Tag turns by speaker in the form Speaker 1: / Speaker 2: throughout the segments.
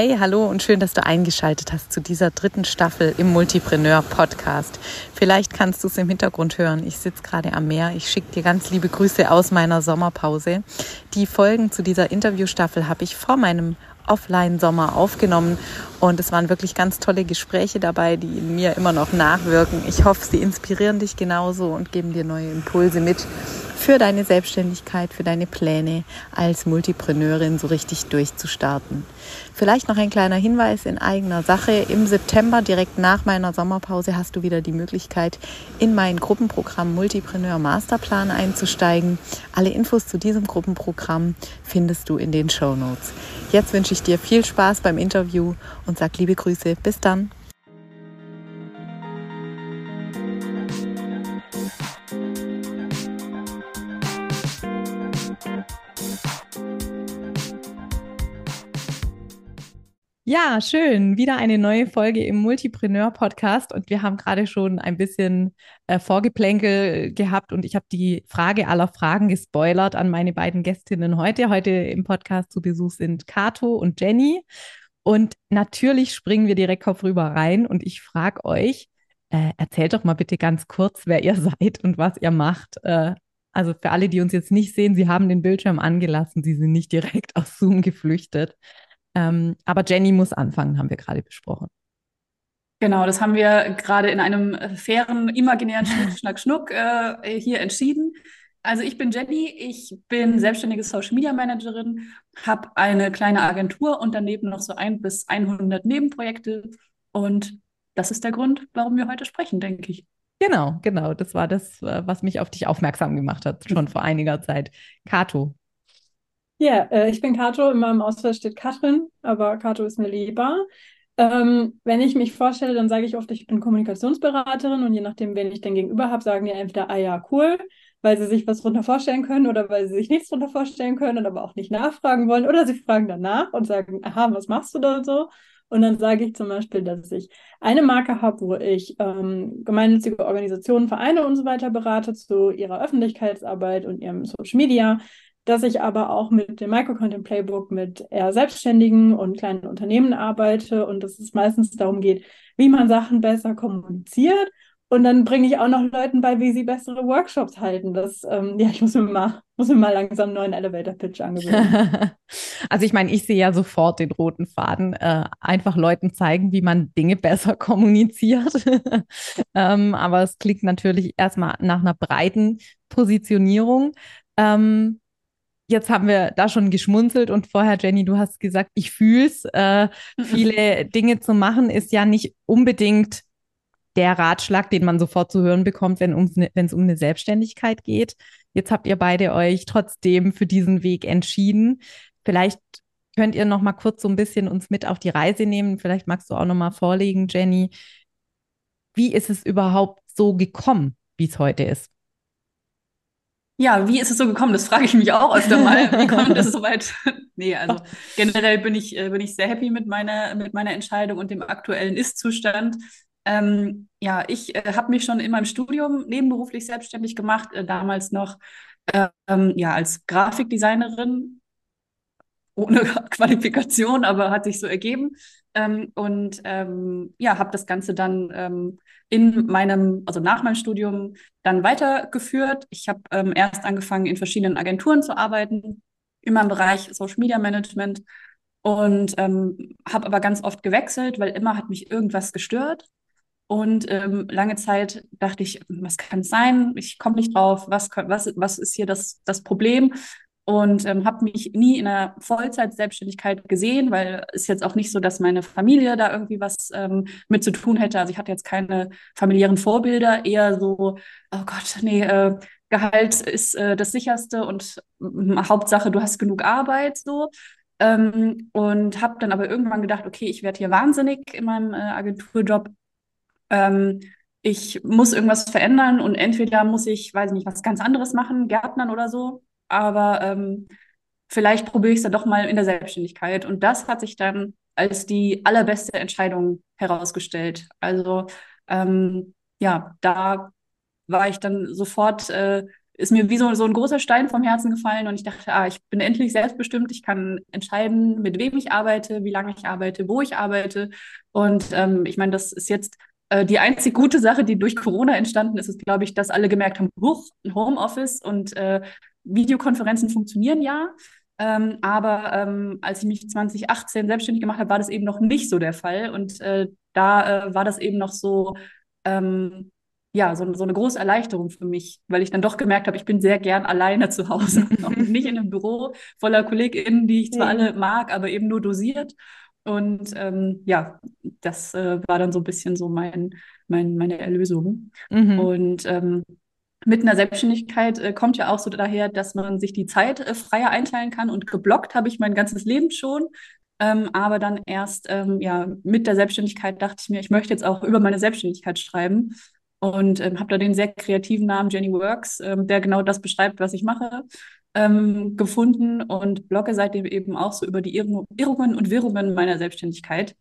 Speaker 1: Hey, hallo und schön, dass du eingeschaltet hast zu dieser dritten Staffel im Multipreneur Podcast. Vielleicht kannst du es im Hintergrund hören. Ich sitze gerade am Meer. Ich schicke dir ganz liebe Grüße aus meiner Sommerpause. Die Folgen zu dieser Interviewstaffel habe ich vor meinem Offline-Sommer aufgenommen und es waren wirklich ganz tolle Gespräche dabei, die in mir immer noch nachwirken. Ich hoffe, sie inspirieren dich genauso und geben dir neue Impulse mit für deine Selbstständigkeit, für deine Pläne als Multipreneurin so richtig durchzustarten. Vielleicht noch ein kleiner Hinweis in eigener Sache. Im September, direkt nach meiner Sommerpause, hast du wieder die Möglichkeit, in mein Gruppenprogramm Multipreneur Masterplan einzusteigen. Alle Infos zu diesem Gruppenprogramm findest du in den Show Notes. Jetzt wünsche ich dir viel Spaß beim Interview und sag liebe Grüße. Bis dann. Ja, schön. Wieder eine neue Folge im Multipreneur Podcast und wir haben gerade schon ein bisschen äh, Vorgeplänkel gehabt und ich habe die Frage aller Fragen gespoilert an meine beiden Gästinnen heute. Heute im Podcast zu Besuch sind Kato und Jenny und natürlich springen wir direkt Kopf rüber rein und ich frage euch, äh, erzählt doch mal bitte ganz kurz, wer ihr seid und was ihr macht. Äh, also für alle, die uns jetzt nicht sehen, sie haben den Bildschirm angelassen, sie sind nicht direkt aus Zoom geflüchtet. Ähm, aber Jenny muss anfangen, haben wir gerade besprochen.
Speaker 2: Genau, das haben wir gerade in einem fairen, imaginären Schnack, Schnuck äh, hier entschieden. Also ich bin Jenny, ich bin selbstständige Social Media Managerin, habe eine kleine Agentur und daneben noch so ein bis 100 Nebenprojekte und das ist der Grund, warum wir heute sprechen, denke ich.
Speaker 1: Genau, genau. Das war das, äh, was mich auf dich aufmerksam gemacht hat, schon vor einiger Zeit. Kato,
Speaker 3: ja, äh, ich bin Kato, in meinem Ausweis steht Katrin, aber Kato ist mir lieber. Ähm, wenn ich mich vorstelle, dann sage ich oft, ich bin Kommunikationsberaterin und je nachdem, wen ich denn gegenüber habe, sagen die entweder, ah ja, cool, weil sie sich was drunter vorstellen können oder weil sie sich nichts drunter vorstellen können und aber auch nicht nachfragen wollen oder sie fragen danach und sagen, aha, was machst du da so? Und dann sage ich zum Beispiel, dass ich eine Marke habe, wo ich ähm, gemeinnützige Organisationen, Vereine und so weiter berate zu ihrer Öffentlichkeitsarbeit und ihrem Social Media dass ich aber auch mit dem Microcontent Playbook mit eher Selbstständigen und kleinen Unternehmen arbeite und dass es meistens darum geht, wie man Sachen besser kommuniziert. Und dann bringe ich auch noch Leuten bei, wie sie bessere Workshops halten. Das, ähm, ja, ich muss mir mal, muss mir mal langsam einen neuen Elevator-Pitch angewöhnen.
Speaker 1: also ich meine, ich sehe ja sofort den roten Faden. Äh, einfach Leuten zeigen, wie man Dinge besser kommuniziert. ähm, aber es klingt natürlich erstmal nach einer breiten Positionierung. Ähm, Jetzt haben wir da schon geschmunzelt und vorher, Jenny, du hast gesagt, ich fühl's. Äh, viele Dinge zu machen ist ja nicht unbedingt der Ratschlag, den man sofort zu hören bekommt, wenn ne, es um eine Selbstständigkeit geht. Jetzt habt ihr beide euch trotzdem für diesen Weg entschieden. Vielleicht könnt ihr noch mal kurz so ein bisschen uns mit auf die Reise nehmen. Vielleicht magst du auch noch mal vorlegen, Jenny. Wie ist es überhaupt so gekommen, wie es heute ist?
Speaker 2: Ja, wie ist es so gekommen? Das frage ich mich auch öfter mal. Wie kommt es so weit? nee, also generell bin ich, äh, bin ich sehr happy mit meiner, mit meiner Entscheidung und dem aktuellen Ist-Zustand. Ähm, ja, ich äh, habe mich schon in meinem Studium nebenberuflich selbstständig gemacht, äh, damals noch ähm, ja, als Grafikdesignerin ohne Qualifikation, aber hat sich so ergeben. Ähm, und ähm, ja, habe das Ganze dann ähm, in meinem, also nach meinem Studium dann weitergeführt. Ich habe ähm, erst angefangen, in verschiedenen Agenturen zu arbeiten, immer im Bereich Social Media Management und ähm, habe aber ganz oft gewechselt, weil immer hat mich irgendwas gestört. Und ähm, lange Zeit dachte ich, was kann es sein? Ich komme nicht drauf. Was, was, was ist hier das, das Problem? Und ähm, habe mich nie in einer Vollzeit-Selbstständigkeit gesehen, weil es jetzt auch nicht so, dass meine Familie da irgendwie was ähm, mit zu tun hätte. Also ich hatte jetzt keine familiären Vorbilder, eher so, oh Gott, nee, äh, Gehalt ist äh, das sicherste und äh, Hauptsache, du hast genug Arbeit so. Ähm, und habe dann aber irgendwann gedacht, okay, ich werde hier wahnsinnig in meinem äh, Agenturjob. Ähm, ich muss irgendwas verändern und entweder muss ich, weiß ich nicht, was ganz anderes machen, Gärtnern oder so, aber ähm, vielleicht probiere ich es dann doch mal in der Selbstständigkeit. Und das hat sich dann als die allerbeste Entscheidung herausgestellt. Also ähm, ja, da war ich dann sofort äh, ist mir wie so, so ein großer Stein vom Herzen gefallen und ich dachte, ah, ich bin endlich selbstbestimmt, ich kann entscheiden, mit wem ich arbeite, wie lange ich arbeite, wo ich arbeite. Und ähm, ich meine, das ist jetzt äh, die einzig gute Sache, die durch Corona entstanden ist, ist, glaube ich, dass alle gemerkt haben, huch, Homeoffice und äh, Videokonferenzen funktionieren ja. Ähm, aber ähm, als ich mich 2018 selbstständig gemacht habe, war das eben noch nicht so der Fall. Und äh, da äh, war das eben noch so, ähm, ja, so, so eine große Erleichterung für mich, weil ich dann doch gemerkt habe, ich bin sehr gern alleine zu Hause und nicht in einem Büro voller KollegInnen, die ich zwar ja. alle mag, aber eben nur dosiert. Und ähm, ja, das äh, war dann so ein bisschen so mein, mein, meine Erlösung. Mhm. Und ähm, mit einer Selbstständigkeit äh, kommt ja auch so daher, dass man sich die Zeit äh, freier einteilen kann. Und geblockt habe ich mein ganzes Leben schon. Ähm, aber dann erst ähm, ja, mit der Selbstständigkeit dachte ich mir, ich möchte jetzt auch über meine Selbstständigkeit schreiben und ähm, habe da den sehr kreativen Namen Jenny Works, ähm, der genau das beschreibt, was ich mache, ähm, gefunden und blogge seitdem eben auch so über die Irrungen und Wirrungen meiner Selbstständigkeit.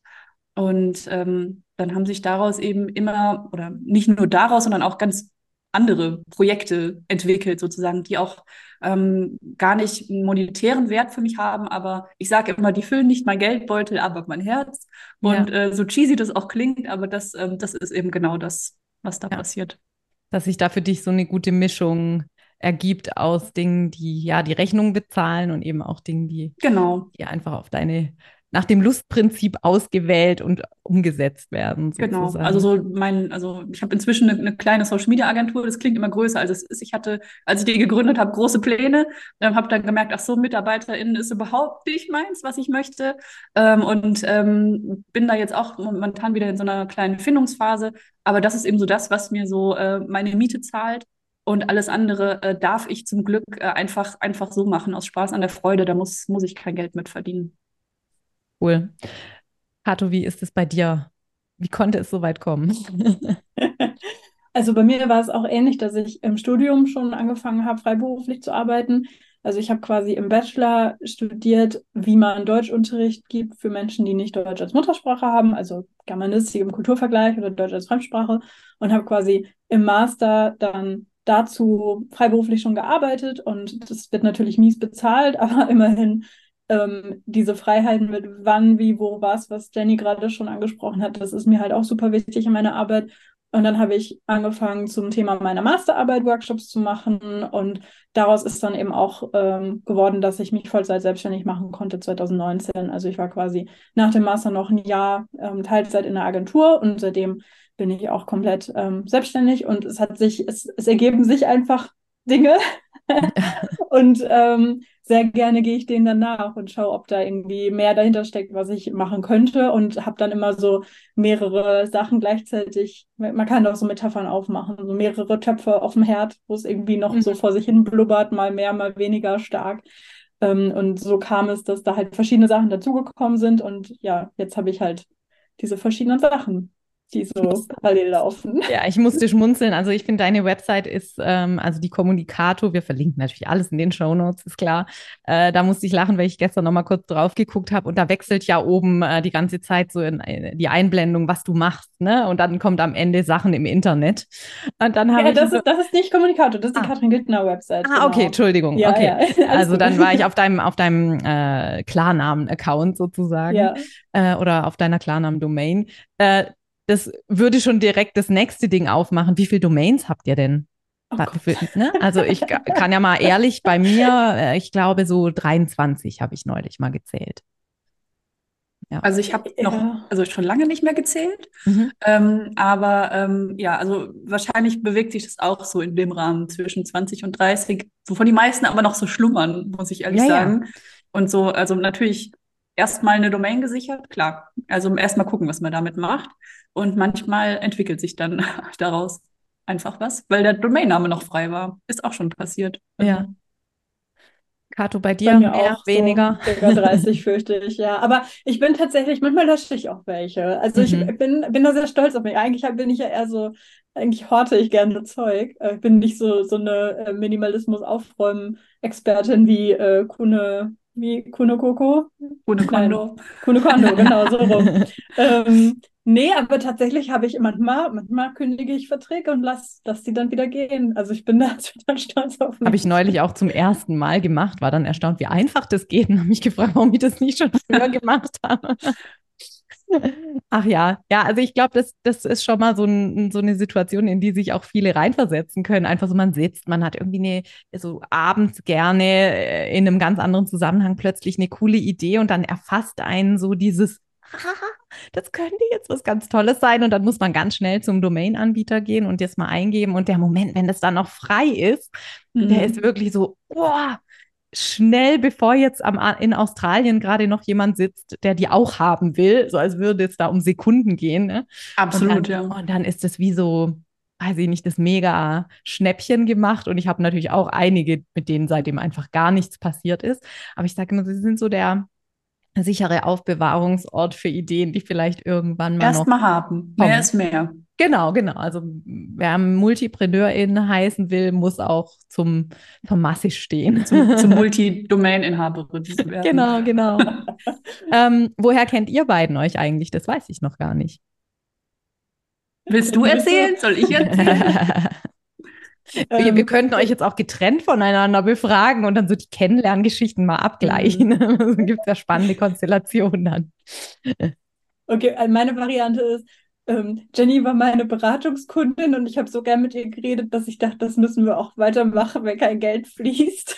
Speaker 2: Und ähm, dann haben sich daraus eben immer, oder nicht nur daraus, sondern auch ganz andere Projekte entwickelt, sozusagen, die auch ähm, gar nicht einen monetären Wert für mich haben, aber ich sage immer, die füllen nicht mein Geldbeutel, aber mein Herz. Und ja. äh, so cheesy das auch klingt, aber das, ähm, das ist eben genau das, was da ja. passiert.
Speaker 1: Dass sich da für dich so eine gute Mischung ergibt aus Dingen, die ja die Rechnung bezahlen und eben auch Dingen, die,
Speaker 2: genau.
Speaker 1: die einfach auf deine nach dem Lustprinzip ausgewählt und umgesetzt werden.
Speaker 2: Genau. Sozusagen. Genau. Also so mein, also ich habe inzwischen eine, eine, kleine Social Media Agentur, das klingt immer größer, als es ist. Ich hatte, als ich die gegründet habe, große Pläne, ähm, habe dann gemerkt, ach so, MitarbeiterInnen ist überhaupt nicht meins, was ich möchte. Ähm, und ähm, bin da jetzt auch momentan wieder in so einer kleinen Findungsphase. Aber das ist eben so das, was mir so äh, meine Miete zahlt. Und alles andere äh, darf ich zum Glück äh, einfach, einfach so machen, aus Spaß an der Freude. Da muss, muss ich kein Geld mit verdienen.
Speaker 1: Cool. Kato, wie ist es bei dir? Wie konnte es so weit kommen?
Speaker 3: Also bei mir war es auch ähnlich, dass ich im Studium schon angefangen habe, freiberuflich zu arbeiten. Also ich habe quasi im Bachelor studiert, wie man Deutschunterricht gibt für Menschen, die nicht Deutsch als Muttersprache haben, also Germanistik im Kulturvergleich oder Deutsch als Fremdsprache und habe quasi im Master dann dazu freiberuflich schon gearbeitet und das wird natürlich mies bezahlt, aber immerhin ähm, diese Freiheiten mit wann, wie, wo, was, was Jenny gerade schon angesprochen hat, das ist mir halt auch super wichtig in meiner Arbeit. Und dann habe ich angefangen, zum Thema meiner Masterarbeit Workshops zu machen. Und daraus ist dann eben auch ähm, geworden, dass ich mich Vollzeit selbstständig machen konnte 2019. Also ich war quasi nach dem Master noch ein Jahr ähm, Teilzeit in der Agentur und seitdem bin ich auch komplett ähm, selbstständig. Und es hat sich, es, es ergeben sich einfach Dinge. und ähm, sehr gerne gehe ich denen dann nach und schaue, ob da irgendwie mehr dahinter steckt, was ich machen könnte und habe dann immer so mehrere Sachen gleichzeitig. Man kann doch so Metaphern aufmachen, so mehrere Töpfe auf dem Herd, wo es irgendwie noch mhm. so vor sich hin blubbert, mal mehr, mal weniger stark. Ähm, und so kam es, dass da halt verschiedene Sachen dazugekommen sind und ja, jetzt habe ich halt diese verschiedenen Sachen die so parallel laufen.
Speaker 1: Ja, ich musste schmunzeln. Also ich finde, deine Website ist, ähm, also die Kommunikator, wir verlinken natürlich alles in den Show Notes, ist klar. Äh, da musste ich lachen, weil ich gestern noch mal kurz drauf geguckt habe und da wechselt ja oben äh, die ganze Zeit so in, in, äh, die Einblendung, was du machst, ne? Und dann kommt am Ende Sachen im Internet. Und dann habe
Speaker 3: ja,
Speaker 1: ich
Speaker 3: das, so, ist, das ist nicht Kommunikator, das ist die ah. Katrin Giltner Website.
Speaker 1: Ah, genau. okay, Entschuldigung. Ja, okay. Ja, also dann war ich auf deinem, auf deinem äh, Klarnamen-Account sozusagen ja. äh, oder auf deiner Klarnamen-Domain. Das würde schon direkt das nächste Ding aufmachen. Wie viele Domains habt ihr denn? Oh ne? Also ich kann ja mal ehrlich bei mir, äh, ich glaube so 23 habe ich neulich mal gezählt.
Speaker 2: Ja. Also ich habe noch, also schon lange nicht mehr gezählt, mhm. ähm, aber ähm, ja, also wahrscheinlich bewegt sich das auch so in dem Rahmen zwischen 20 und 30, wovon die meisten aber noch so schlummern, muss ich ehrlich ja, sagen. Ja. Und so, also natürlich erstmal eine Domain gesichert, klar. Also erstmal gucken, was man damit macht. Und manchmal entwickelt sich dann daraus einfach was, weil der Domainname noch frei war. Ist auch schon passiert.
Speaker 1: Ja. Kato, bei dir bei mehr, auch weniger?
Speaker 3: So 30 fürchte ich, ja. Aber ich bin tatsächlich, manchmal lösche ich auch welche. Also mhm. ich bin, bin da sehr stolz auf mich. Eigentlich bin ich ja eher so, eigentlich horte ich gerne Zeug. Äh, ich bin nicht so, so eine äh, Minimalismus-Aufräumen-Expertin wie äh, Kune, wie Kuno Koko?
Speaker 2: Kune Kondo.
Speaker 3: Kuno Kondo, genau, so rum. ähm, Nee, aber tatsächlich habe ich manchmal, manchmal kündige ich Verträge und lasse lass die dann wieder gehen. Also ich bin da total stolz auf mich.
Speaker 1: Habe ich neulich auch zum ersten Mal gemacht, war dann erstaunt, wie einfach das geht und habe mich gefragt, warum ich das nicht schon früher gemacht habe. Ach ja, ja, also ich glaube, das, das ist schon mal so, ein, so eine Situation, in die sich auch viele reinversetzen können. Einfach so, man sitzt, man hat irgendwie eine, so abends gerne äh, in einem ganz anderen Zusammenhang plötzlich eine coole Idee und dann erfasst einen so dieses, das könnte jetzt was ganz Tolles sein. Und dann muss man ganz schnell zum Domain-Anbieter gehen und das mal eingeben. Und der Moment, wenn das dann noch frei ist, mhm. der ist wirklich so, boah, schnell, bevor jetzt am, in Australien gerade noch jemand sitzt, der die auch haben will, so als würde es da um Sekunden gehen. Ne?
Speaker 2: Absolut,
Speaker 1: und
Speaker 2: dann,
Speaker 1: ja. Und dann ist es wie so, weiß ich nicht, das mega Schnäppchen gemacht. Und ich habe natürlich auch einige, mit denen seitdem einfach gar nichts passiert ist. Aber ich sage immer, sie sind so der sichere Aufbewahrungsort für Ideen, die vielleicht irgendwann mal
Speaker 2: erstmal haben. Mehr ist mehr.
Speaker 1: Genau, genau. Also wer Multipreneurin heißen will, muss auch zum Masse stehen.
Speaker 2: Zum, zum Multi-Domain-Inhaberin
Speaker 1: werden. Genau, genau. ähm, woher kennt ihr beiden euch eigentlich? Das weiß ich noch gar nicht.
Speaker 2: Willst du erzählen? Soll ich erzählen?
Speaker 1: Wir, wir, könnten euch jetzt auch getrennt voneinander befragen und dann so die Kennenlerngeschichten mal abgleichen. Mhm. so gibt es ja spannende Konstellationen dann.
Speaker 3: Okay, äh, meine Variante ist, ähm, Jenny war meine Beratungskundin und ich habe so gern mit ihr geredet, dass ich dachte, das müssen wir auch weitermachen, wenn kein Geld fließt.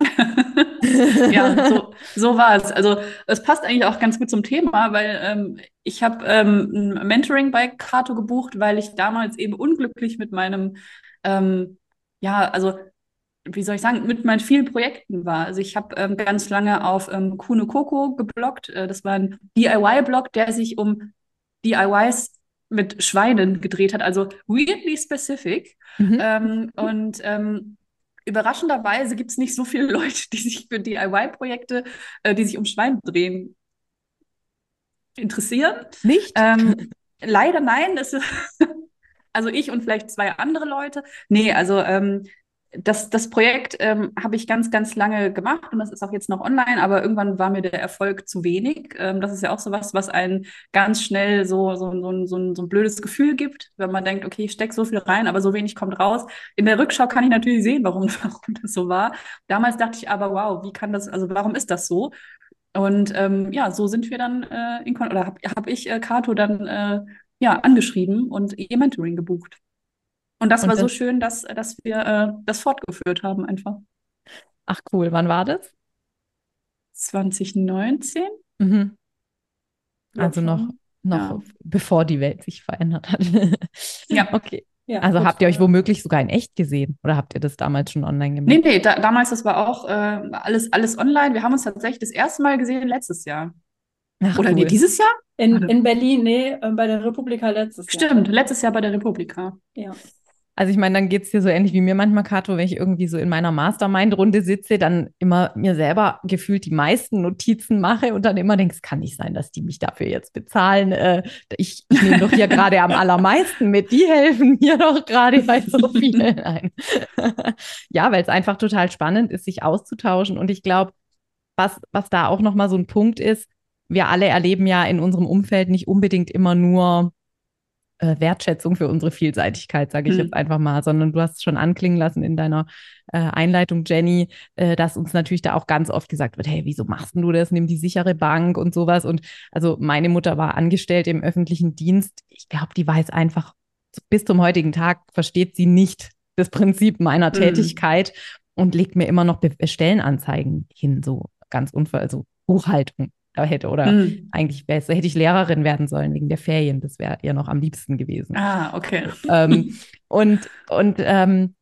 Speaker 2: ja, so, so war es. Also es passt eigentlich auch ganz gut zum Thema, weil ähm, ich habe ähm, ein Mentoring bei Kato gebucht, weil ich damals eben unglücklich mit meinem, ähm, ja, also wie soll ich sagen, mit meinen vielen Projekten war. Also ich habe ähm, ganz lange auf ähm, Kuno Coco geblockt. Äh, das war ein DIY-Blog, der sich um DIYs mit Schweinen gedreht hat, also weirdly specific. Mhm. Ähm, und ähm, überraschenderweise gibt es nicht so viele Leute, die sich für DIY-Projekte, äh, die sich um Schweine drehen, interessieren.
Speaker 1: Nicht?
Speaker 2: Ähm, leider nein. also ich und vielleicht zwei andere Leute. Nee, also ähm, das, das Projekt ähm, habe ich ganz, ganz lange gemacht und das ist auch jetzt noch online, aber irgendwann war mir der Erfolg zu wenig. Ähm, das ist ja auch so was, was einen ganz schnell so, so, so, so, so ein blödes Gefühl gibt, wenn man denkt, okay, ich stecke so viel rein, aber so wenig kommt raus. In der Rückschau kann ich natürlich sehen, warum, warum das so war. Damals dachte ich aber, wow, wie kann das, also warum ist das so? Und ähm, ja, so sind wir dann äh, in oder habe hab ich äh, Kato dann äh, ja angeschrieben und ihr Mentoring gebucht. Und das und war so schön, dass, dass wir äh, das fortgeführt haben einfach.
Speaker 1: Ach cool, wann war das?
Speaker 2: 2019.
Speaker 1: Mhm. Also noch, noch ja. bevor die Welt sich verändert hat. ja. Okay. Ja, also habt ihr euch womöglich sogar in echt gesehen oder habt ihr das damals schon online gemacht?
Speaker 2: Nee, nee, da, damals, das war auch äh, alles, alles online. Wir haben uns tatsächlich das erste Mal gesehen letztes Jahr. Ach, oder cool. nee, dieses Jahr?
Speaker 3: In, in Berlin, nee, äh, bei der Republika letztes
Speaker 2: Stimmt, Jahr. Stimmt, letztes Jahr bei der Republika.
Speaker 3: Ja.
Speaker 1: Also ich meine, dann geht es dir so ähnlich wie mir manchmal, Kato, wenn ich irgendwie so in meiner Mastermind-Runde sitze, dann immer mir selber gefühlt die meisten Notizen mache und dann immer denke, es kann nicht sein, dass die mich dafür jetzt bezahlen. Äh, ich, ich nehme doch hier gerade am allermeisten mit. Die helfen mir doch gerade bei so vielen ein. ja, weil es einfach total spannend ist, sich auszutauschen. Und ich glaube, was, was da auch nochmal so ein Punkt ist, wir alle erleben ja in unserem Umfeld nicht unbedingt immer nur äh, Wertschätzung für unsere Vielseitigkeit, sage ich mhm. jetzt einfach mal, sondern du hast es schon anklingen lassen in deiner äh, Einleitung, Jenny, äh, dass uns natürlich da auch ganz oft gesagt wird, hey, wieso machst du das? Nimm die sichere Bank und sowas. Und also meine Mutter war angestellt im öffentlichen Dienst. Ich glaube, die weiß einfach, bis zum heutigen Tag versteht sie nicht das Prinzip meiner mhm. Tätigkeit und legt mir immer noch Be Stellenanzeigen hin, so ganz unver, also Buchhaltung hätte. Oder mhm. eigentlich hätte ich Lehrerin werden sollen wegen der Ferien. Das wäre ihr noch am liebsten gewesen.
Speaker 2: Ah, okay.
Speaker 1: Ähm, und und ähm,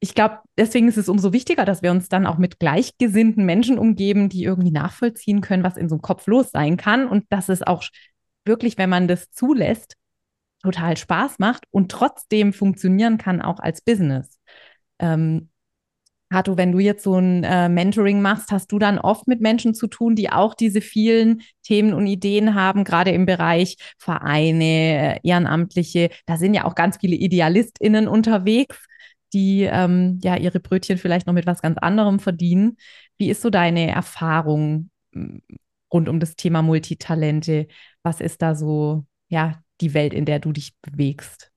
Speaker 1: ich glaube, deswegen ist es umso wichtiger, dass wir uns dann auch mit gleichgesinnten Menschen umgeben, die irgendwie nachvollziehen können, was in so einem Kopf los sein kann und dass es auch wirklich, wenn man das zulässt, total Spaß macht und trotzdem funktionieren kann, auch als Business. Ähm, Hato, wenn du jetzt so ein äh, Mentoring machst, hast du dann oft mit Menschen zu tun, die auch diese vielen Themen und Ideen haben, gerade im Bereich Vereine, äh, Ehrenamtliche. Da sind ja auch ganz viele IdealistInnen unterwegs, die ähm, ja ihre Brötchen vielleicht noch mit was ganz anderem verdienen. Wie ist so deine Erfahrung hm, rund um das Thema Multitalente? Was ist da so ja, die Welt, in der du dich bewegst?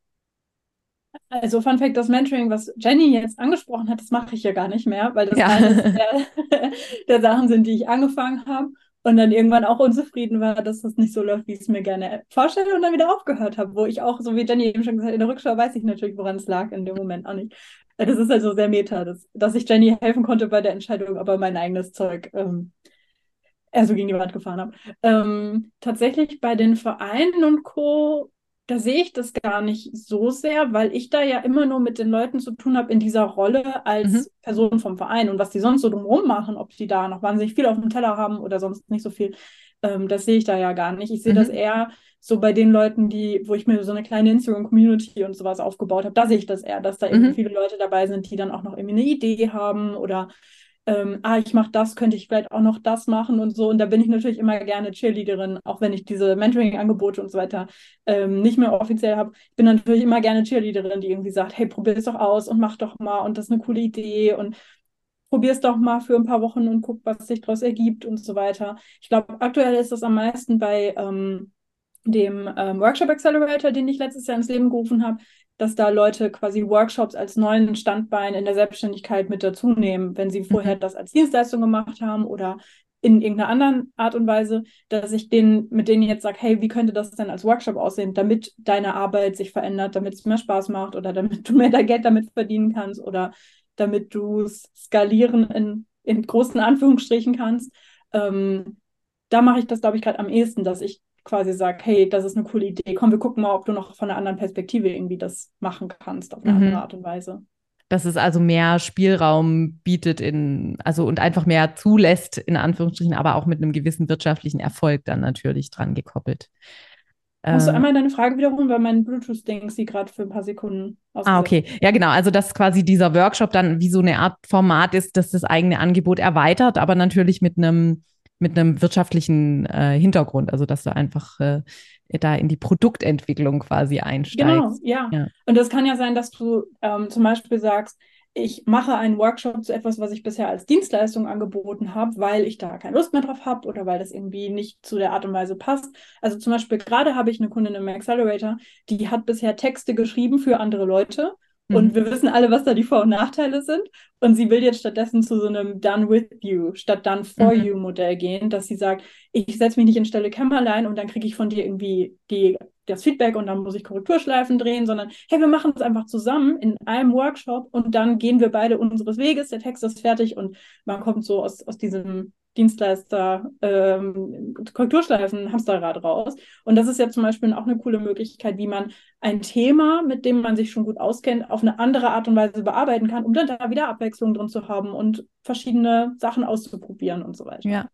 Speaker 3: Also Fun Fact, das Mentoring, was Jenny jetzt angesprochen hat, das mache ich ja gar nicht mehr, weil das ja. der, der Sachen sind, die ich angefangen habe und dann irgendwann auch unzufrieden war, dass das nicht so läuft, wie ich es mir gerne vorstelle und dann wieder aufgehört habe, wo ich auch, so wie Jenny eben schon gesagt hat, in der Rückschau weiß ich natürlich, woran es lag, in dem Moment auch nicht. Das ist also sehr meta, dass, dass ich Jenny helfen konnte bei der Entscheidung, aber mein eigenes Zeug ähm, eher so gegen die Wand gefahren habe. Ähm, tatsächlich bei den Vereinen und Co da sehe ich das gar nicht so sehr, weil ich da ja immer nur mit den Leuten zu tun habe in dieser Rolle als mhm. Person vom Verein und was die sonst so drumherum machen, ob die da noch wahnsinnig viel auf dem Teller haben oder sonst nicht so viel, ähm, das sehe ich da ja gar nicht. Ich sehe mhm. das eher so bei den Leuten, die, wo ich mir so eine kleine Instagram-Community und sowas aufgebaut habe, da sehe ich das eher, dass da mhm. irgendwie viele Leute dabei sind, die dann auch noch irgendwie eine Idee haben oder ähm, ah, ich mache das, könnte ich vielleicht auch noch das machen und so. Und da bin ich natürlich immer gerne Cheerleaderin, auch wenn ich diese Mentoring-Angebote und so weiter ähm, nicht mehr offiziell habe. Ich bin natürlich immer gerne Cheerleaderin, die irgendwie sagt, hey, probier es doch aus und mach doch mal und das ist eine coole Idee und probier es doch mal für ein paar Wochen und guck, was sich daraus ergibt und so weiter. Ich glaube, aktuell ist das am meisten bei ähm, dem ähm, Workshop Accelerator, den ich letztes Jahr ins Leben gerufen habe, dass da Leute quasi Workshops als neuen Standbein in der Selbstständigkeit mit dazu nehmen, wenn sie vorher mhm. das als Dienstleistung gemacht haben oder in irgendeiner anderen Art und Weise, dass ich denen, mit denen jetzt sage, hey, wie könnte das denn als Workshop aussehen, damit deine Arbeit sich verändert, damit es mehr Spaß macht oder damit du mehr Geld damit verdienen kannst oder damit du es skalieren in, in großen Anführungsstrichen kannst. Ähm, da mache ich das, glaube ich, gerade am ehesten, dass ich quasi sage, hey, das ist eine coole Idee, komm, wir gucken mal, ob du noch von einer anderen Perspektive irgendwie das machen kannst, auf eine mhm. andere Art und Weise.
Speaker 1: Dass es also mehr Spielraum bietet in, also und einfach mehr zulässt, in Anführungsstrichen, aber auch mit einem gewissen wirtschaftlichen Erfolg dann natürlich dran gekoppelt.
Speaker 3: Musst du äh, einmal deine Frage wiederholen, weil mein Bluetooth-Ding sie gerade für ein paar Sekunden
Speaker 1: Ah, okay. Ja, genau. Also, dass quasi dieser Workshop dann wie so eine Art Format ist, das das eigene Angebot erweitert, aber natürlich mit einem mit einem wirtschaftlichen äh, Hintergrund, also dass du einfach äh, da in die Produktentwicklung quasi einsteigst. Genau,
Speaker 3: ja. ja. Und das kann ja sein, dass du ähm, zum Beispiel sagst, ich mache einen Workshop zu etwas, was ich bisher als Dienstleistung angeboten habe, weil ich da keine Lust mehr drauf habe oder weil das irgendwie nicht zu der Art und Weise passt. Also zum Beispiel gerade habe ich eine Kundin im Accelerator, die hat bisher Texte geschrieben für andere Leute und mhm. wir wissen alle, was da die Vor- und Nachteile sind. Und sie will jetzt stattdessen zu so einem Done with you statt Done for mhm. you Modell gehen, dass sie sagt, ich setze mich nicht in Stelle Kämmerlein und dann kriege ich von dir irgendwie die, das Feedback und dann muss ich Korrekturschleifen drehen, sondern hey, wir machen es einfach zusammen in einem Workshop und dann gehen wir beide unseres Weges, der Text ist fertig und man kommt so aus, aus diesem Dienstleister ähm, Korrekturschleifen Hamsterrad raus. Und das ist ja zum Beispiel auch eine coole Möglichkeit, wie man ein Thema, mit dem man sich schon gut auskennt, auf eine andere Art und Weise bearbeiten kann, um dann da wieder Abwechslung drin zu haben und verschiedene Sachen auszuprobieren und so weiter.
Speaker 1: Ja.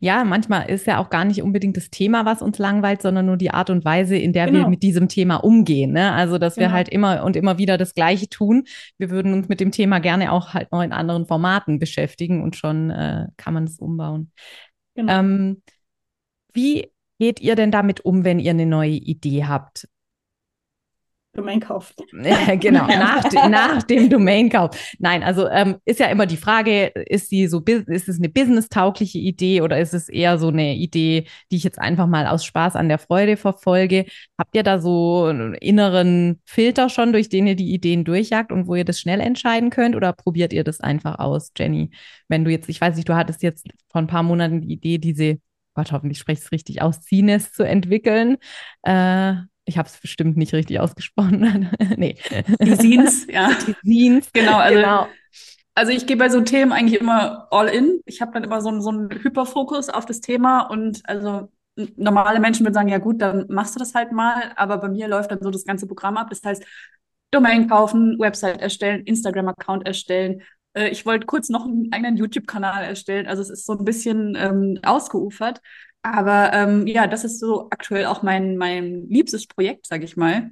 Speaker 1: Ja, manchmal ist ja auch gar nicht unbedingt das Thema, was uns langweilt, sondern nur die Art und Weise, in der genau. wir mit diesem Thema umgehen. Ne? Also, dass genau. wir halt immer und immer wieder das Gleiche tun. Wir würden uns mit dem Thema gerne auch halt noch in anderen Formaten beschäftigen und schon äh, kann man es umbauen. Genau. Ähm, wie geht ihr denn damit um, wenn ihr eine neue Idee habt?
Speaker 3: Domainkauf.
Speaker 1: Ja, genau, nach, nach dem Domainkauf. Nein, also ähm, ist ja immer die Frage, ist sie so, ist es eine business-taugliche Idee oder ist es eher so eine Idee, die ich jetzt einfach mal aus Spaß an der Freude verfolge? Habt ihr da so einen inneren Filter schon, durch den ihr die Ideen durchjagt und wo ihr das schnell entscheiden könnt oder probiert ihr das einfach aus, Jenny? Wenn du jetzt, ich weiß nicht, du hattest jetzt vor ein paar Monaten die Idee, diese Gott, hoffentlich spreche ich es richtig aus, Cines zu entwickeln. Äh, ich habe es bestimmt nicht richtig ausgesprochen. nee.
Speaker 2: Die Scenes, ja. Die Scenes. Genau, also, genau. also ich gehe bei so Themen eigentlich immer all in. Ich habe dann immer so, so einen Hyperfokus auf das Thema und also normale Menschen würden sagen, ja gut, dann machst du das halt mal, aber bei mir läuft dann so das ganze Programm ab. Das heißt, Domain kaufen, Website erstellen, Instagram-Account erstellen. Äh, ich wollte kurz noch einen eigenen YouTube-Kanal erstellen. Also es ist so ein bisschen ähm, ausgeufert. Aber ähm, ja, das ist so aktuell auch mein, mein liebstes Projekt, sage ich mal.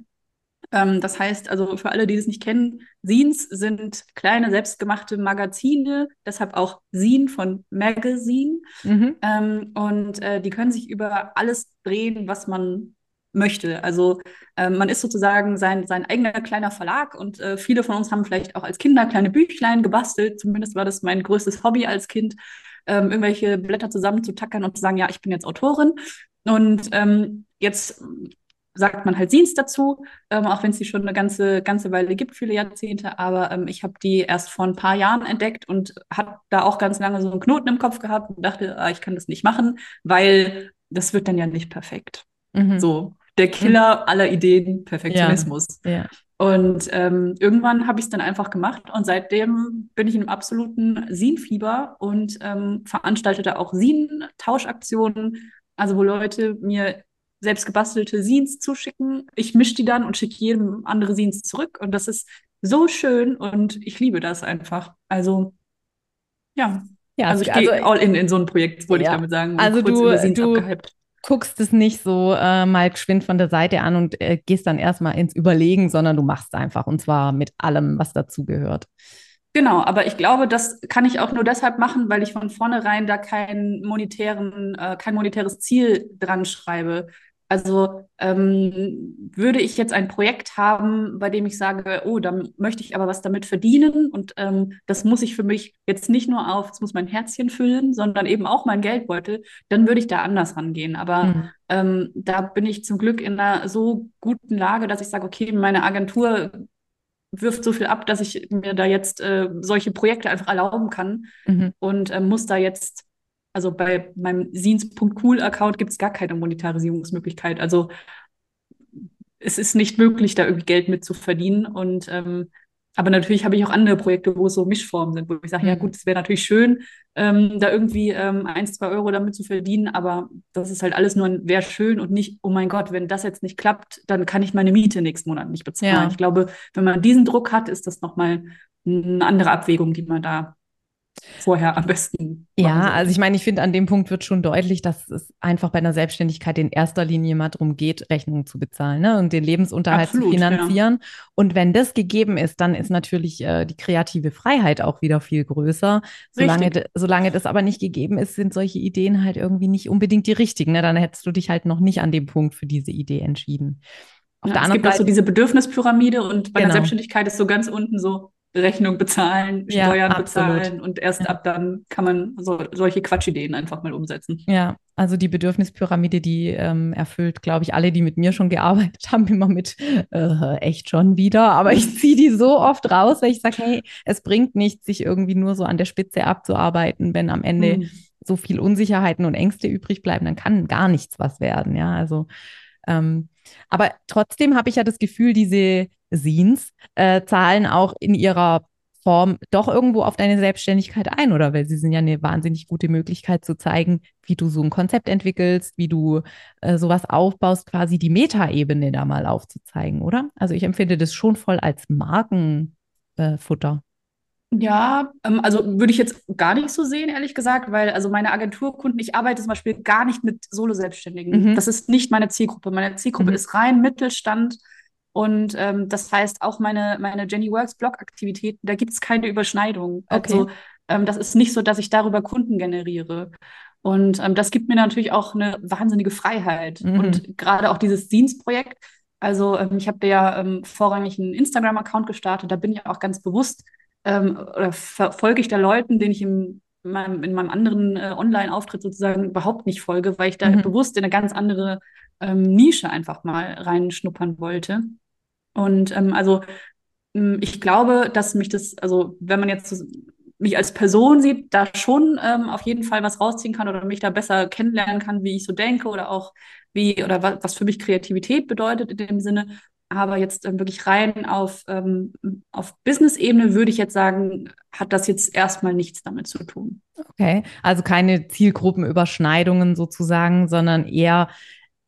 Speaker 2: Ähm, das heißt, also für alle, die es nicht kennen, Zines sind kleine selbstgemachte Magazine, deshalb auch Zine von Magazine. Mhm. Ähm, und äh, die können sich über alles drehen, was man möchte. Also äh, man ist sozusagen sein, sein eigener kleiner Verlag und äh, viele von uns haben vielleicht auch als Kinder kleine Büchlein gebastelt. Zumindest war das mein größtes Hobby als Kind ähm, irgendwelche Blätter zusammenzutackern und zu sagen, ja, ich bin jetzt Autorin. Und ähm, jetzt sagt man halt Scenes dazu, ähm, auch wenn es die schon eine ganze, ganze Weile gibt, viele Jahrzehnte. Aber ähm, ich habe die erst vor ein paar Jahren entdeckt und habe da auch ganz lange so einen Knoten im Kopf gehabt und dachte, ah, ich kann das nicht machen, weil das wird dann ja nicht perfekt. Mhm. So, der Killer mhm. aller Ideen, Perfektionismus. Ja. ja. Und ähm, irgendwann habe ich es dann einfach gemacht und seitdem bin ich in einem absoluten Sin-Fieber und ähm, veranstalte da auch Sin-Tauschaktionen, also wo Leute mir selbst gebastelte Scenes zuschicken. Ich mische die dann und schicke jedem andere Scenes zurück. Und das ist so schön und ich liebe das einfach. Also, ja. ja also ich also, gehe all in in so ein Projekt, wollte ja. ich damit sagen.
Speaker 1: Also du, du guckst es nicht so äh, mal geschwind von der Seite an und äh, gehst dann erstmal ins Überlegen, sondern du machst einfach und zwar mit allem, was dazugehört.
Speaker 2: Genau, aber ich glaube, das kann ich auch nur deshalb machen, weil ich von vornherein da keinen monetären, äh, kein monetäres Ziel dran schreibe. Also ähm, würde ich jetzt ein Projekt haben, bei dem ich sage, oh, da möchte ich aber was damit verdienen und ähm, das muss ich für mich jetzt nicht nur auf, es muss mein Herzchen füllen, sondern eben auch mein Geldbeutel, dann würde ich da anders rangehen. Aber mhm. ähm, da bin ich zum Glück in einer so guten Lage, dass ich sage, okay, meine Agentur wirft so viel ab, dass ich mir da jetzt äh, solche Projekte einfach erlauben kann mhm. und äh, muss da jetzt also bei meinem Scenes.cool-Account gibt es gar keine Monetarisierungsmöglichkeit. Also es ist nicht möglich, da irgendwie Geld mit zu verdienen. Und ähm, aber natürlich habe ich auch andere Projekte, wo es so Mischformen sind, wo ich sage, mhm. ja gut, es wäre natürlich schön, ähm, da irgendwie ähm, ein, zwei Euro damit zu verdienen, aber das ist halt alles nur ein wäre schön und nicht, oh mein Gott, wenn das jetzt nicht klappt, dann kann ich meine Miete nächsten Monat nicht bezahlen. Ja. Ich glaube, wenn man diesen Druck hat, ist das nochmal eine andere Abwägung, die man da vorher am besten.
Speaker 1: Ja, also ich meine, ich finde, an dem Punkt wird schon deutlich, dass es einfach bei einer Selbstständigkeit in erster Linie mal darum geht, Rechnungen zu bezahlen ne? und den Lebensunterhalt Absolut, zu finanzieren. Ja. Und wenn das gegeben ist, dann ist natürlich äh, die kreative Freiheit auch wieder viel größer. Solange, solange das aber nicht gegeben ist, sind solche Ideen halt irgendwie nicht unbedingt die richtigen. Ne? Dann hättest du dich halt noch nicht an dem Punkt für diese Idee entschieden.
Speaker 2: Auf ja, es gibt Seite, auch so diese Bedürfnispyramide und bei genau. der Selbstständigkeit ist so ganz unten so Rechnung bezahlen, Steuern ja, bezahlen und erst ja. ab dann kann man so, solche Quatschideen einfach mal umsetzen.
Speaker 1: Ja, also die Bedürfnispyramide, die ähm, erfüllt, glaube ich, alle, die mit mir schon gearbeitet haben, immer mit äh, echt schon wieder. Aber ich ziehe die so oft raus, weil ich sage, hey, es bringt nichts, sich irgendwie nur so an der Spitze abzuarbeiten, wenn am Ende hm. so viel Unsicherheiten und Ängste übrig bleiben, dann kann gar nichts was werden. Ja, also ähm, aber trotzdem habe ich ja das Gefühl, diese Scenes äh, zahlen auch in ihrer Form doch irgendwo auf deine Selbstständigkeit ein, oder? Weil sie sind ja eine wahnsinnig gute Möglichkeit zu zeigen, wie du so ein Konzept entwickelst, wie du äh, sowas aufbaust, quasi die Metaebene da mal aufzuzeigen, oder? Also ich empfinde das schon voll als Markenfutter.
Speaker 2: Ja, ähm, also würde ich jetzt gar nicht so sehen, ehrlich gesagt, weil also meine Agenturkunden, ich arbeite zum Beispiel gar nicht mit Solo-Selbstständigen. Mhm. Das ist nicht meine Zielgruppe. Meine Zielgruppe mhm. ist rein Mittelstand und ähm, das heißt, auch meine, meine Jenny Works Blog-Aktivitäten, da gibt es keine Überschneidung. Okay. Also ähm, das ist nicht so, dass ich darüber Kunden generiere. Und ähm, das gibt mir natürlich auch eine wahnsinnige Freiheit. Mhm. Und gerade auch dieses Dienstprojekt, also ähm, ich habe ja ähm, vorrangig einen Instagram-Account gestartet, da bin ich auch ganz bewusst, ähm, oder verfolge ich da Leuten, denen ich im in meinem, in meinem anderen äh, Online-Auftritt sozusagen überhaupt nicht folge, weil ich da mhm. bewusst in eine ganz andere ähm, Nische einfach mal reinschnuppern wollte. Und ähm, also hm, ich glaube, dass mich das, also wenn man jetzt mich als Person sieht, da schon ähm, auf jeden Fall was rausziehen kann oder mich da besser kennenlernen kann, wie ich so denke oder auch wie oder was, was für mich Kreativität bedeutet in dem Sinne. Aber jetzt ähm, wirklich rein auf, ähm, auf Business-Ebene würde ich jetzt sagen, hat das jetzt erstmal nichts damit zu tun.
Speaker 1: Okay, also keine Zielgruppenüberschneidungen sozusagen, sondern eher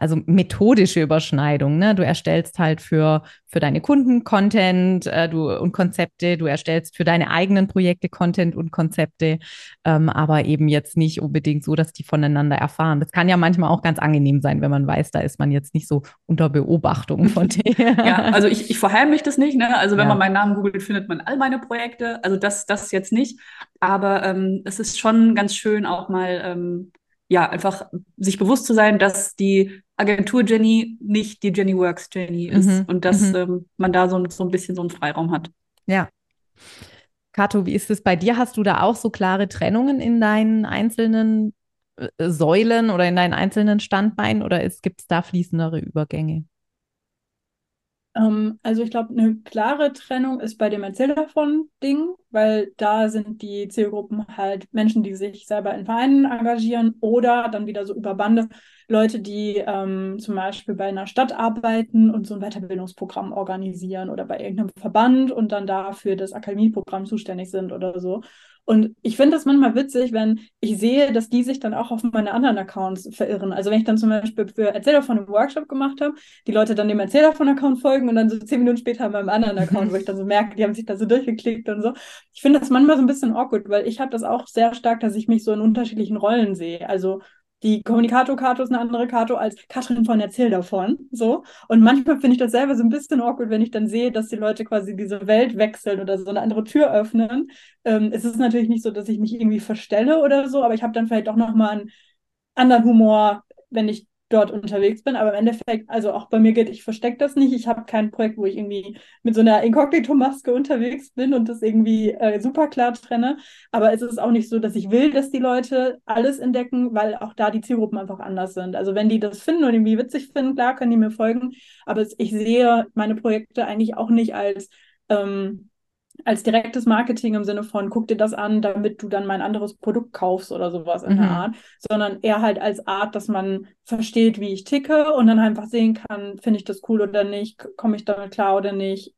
Speaker 1: also methodische Überschneidung. Ne? Du erstellst halt für, für deine Kunden Content äh, du, und Konzepte, du erstellst für deine eigenen Projekte Content und Konzepte, ähm, aber eben jetzt nicht unbedingt so, dass die voneinander erfahren. Das kann ja manchmal auch ganz angenehm sein, wenn man weiß, da ist man jetzt nicht so unter Beobachtung von dir.
Speaker 2: ja, also ich, ich verheimliche das nicht. Ne? Also wenn ja. man meinen Namen googelt, findet man all meine Projekte. Also das, das jetzt nicht. Aber ähm, es ist schon ganz schön auch mal ähm, ja, einfach sich bewusst zu sein, dass die Agentur Jenny nicht die Jenny Works Jenny ist mhm. und dass mhm. ähm, man da so, so ein bisschen so einen Freiraum hat.
Speaker 1: Ja. Kato, wie ist es bei dir? Hast du da auch so klare Trennungen in deinen einzelnen äh, Säulen oder in deinen einzelnen Standbeinen oder gibt es da fließendere Übergänge?
Speaker 3: Ähm, also ich glaube, eine klare Trennung ist bei dem Erzähl davon Ding, weil da sind die Zielgruppen halt Menschen, die sich selber in Vereinen engagieren oder dann wieder so über Bande Leute, die ähm, zum Beispiel bei einer Stadt arbeiten und so ein Weiterbildungsprogramm organisieren oder bei irgendeinem Verband und dann dafür das Akademieprogramm zuständig sind oder so. Und ich finde das manchmal witzig, wenn ich sehe, dass die sich dann auch auf meine anderen Accounts verirren. Also wenn ich dann zum Beispiel für Erzähler von einem Workshop gemacht habe, die Leute dann dem Erzähler von Account folgen und dann so zehn Minuten später meinem anderen Account, wo ich dann so merke, die haben sich da so durchgeklickt und so. Ich finde das manchmal so ein bisschen awkward, weil ich habe das auch sehr stark, dass ich mich so in unterschiedlichen Rollen sehe. Also die Kommunikator-Kato ist eine andere Kato als Katrin von Erzähl davon. So. Und manchmal finde ich das selber so ein bisschen awkward, wenn ich dann sehe, dass die Leute quasi diese Welt wechseln oder so eine andere Tür öffnen. Ähm, es ist natürlich nicht so, dass ich mich irgendwie verstelle oder so, aber ich habe dann vielleicht auch nochmal einen anderen Humor, wenn ich dort unterwegs bin. Aber im Endeffekt, also auch bei mir geht, ich verstecke das nicht. Ich habe kein Projekt, wo ich irgendwie mit so einer Inkognito-Maske unterwegs bin und das irgendwie äh, super klar trenne. Aber es ist auch nicht so, dass ich will, dass die Leute alles entdecken, weil auch da die Zielgruppen einfach anders sind. Also wenn die das finden und irgendwie witzig finden, klar, können die mir folgen. Aber ich sehe meine Projekte eigentlich auch nicht als ähm, als direktes Marketing im Sinne von, guck dir das an, damit du dann mein anderes Produkt kaufst oder sowas in mhm. der Art, sondern eher halt als Art, dass man versteht, wie ich ticke und dann einfach sehen kann, finde ich das cool oder nicht, komme ich damit klar oder nicht,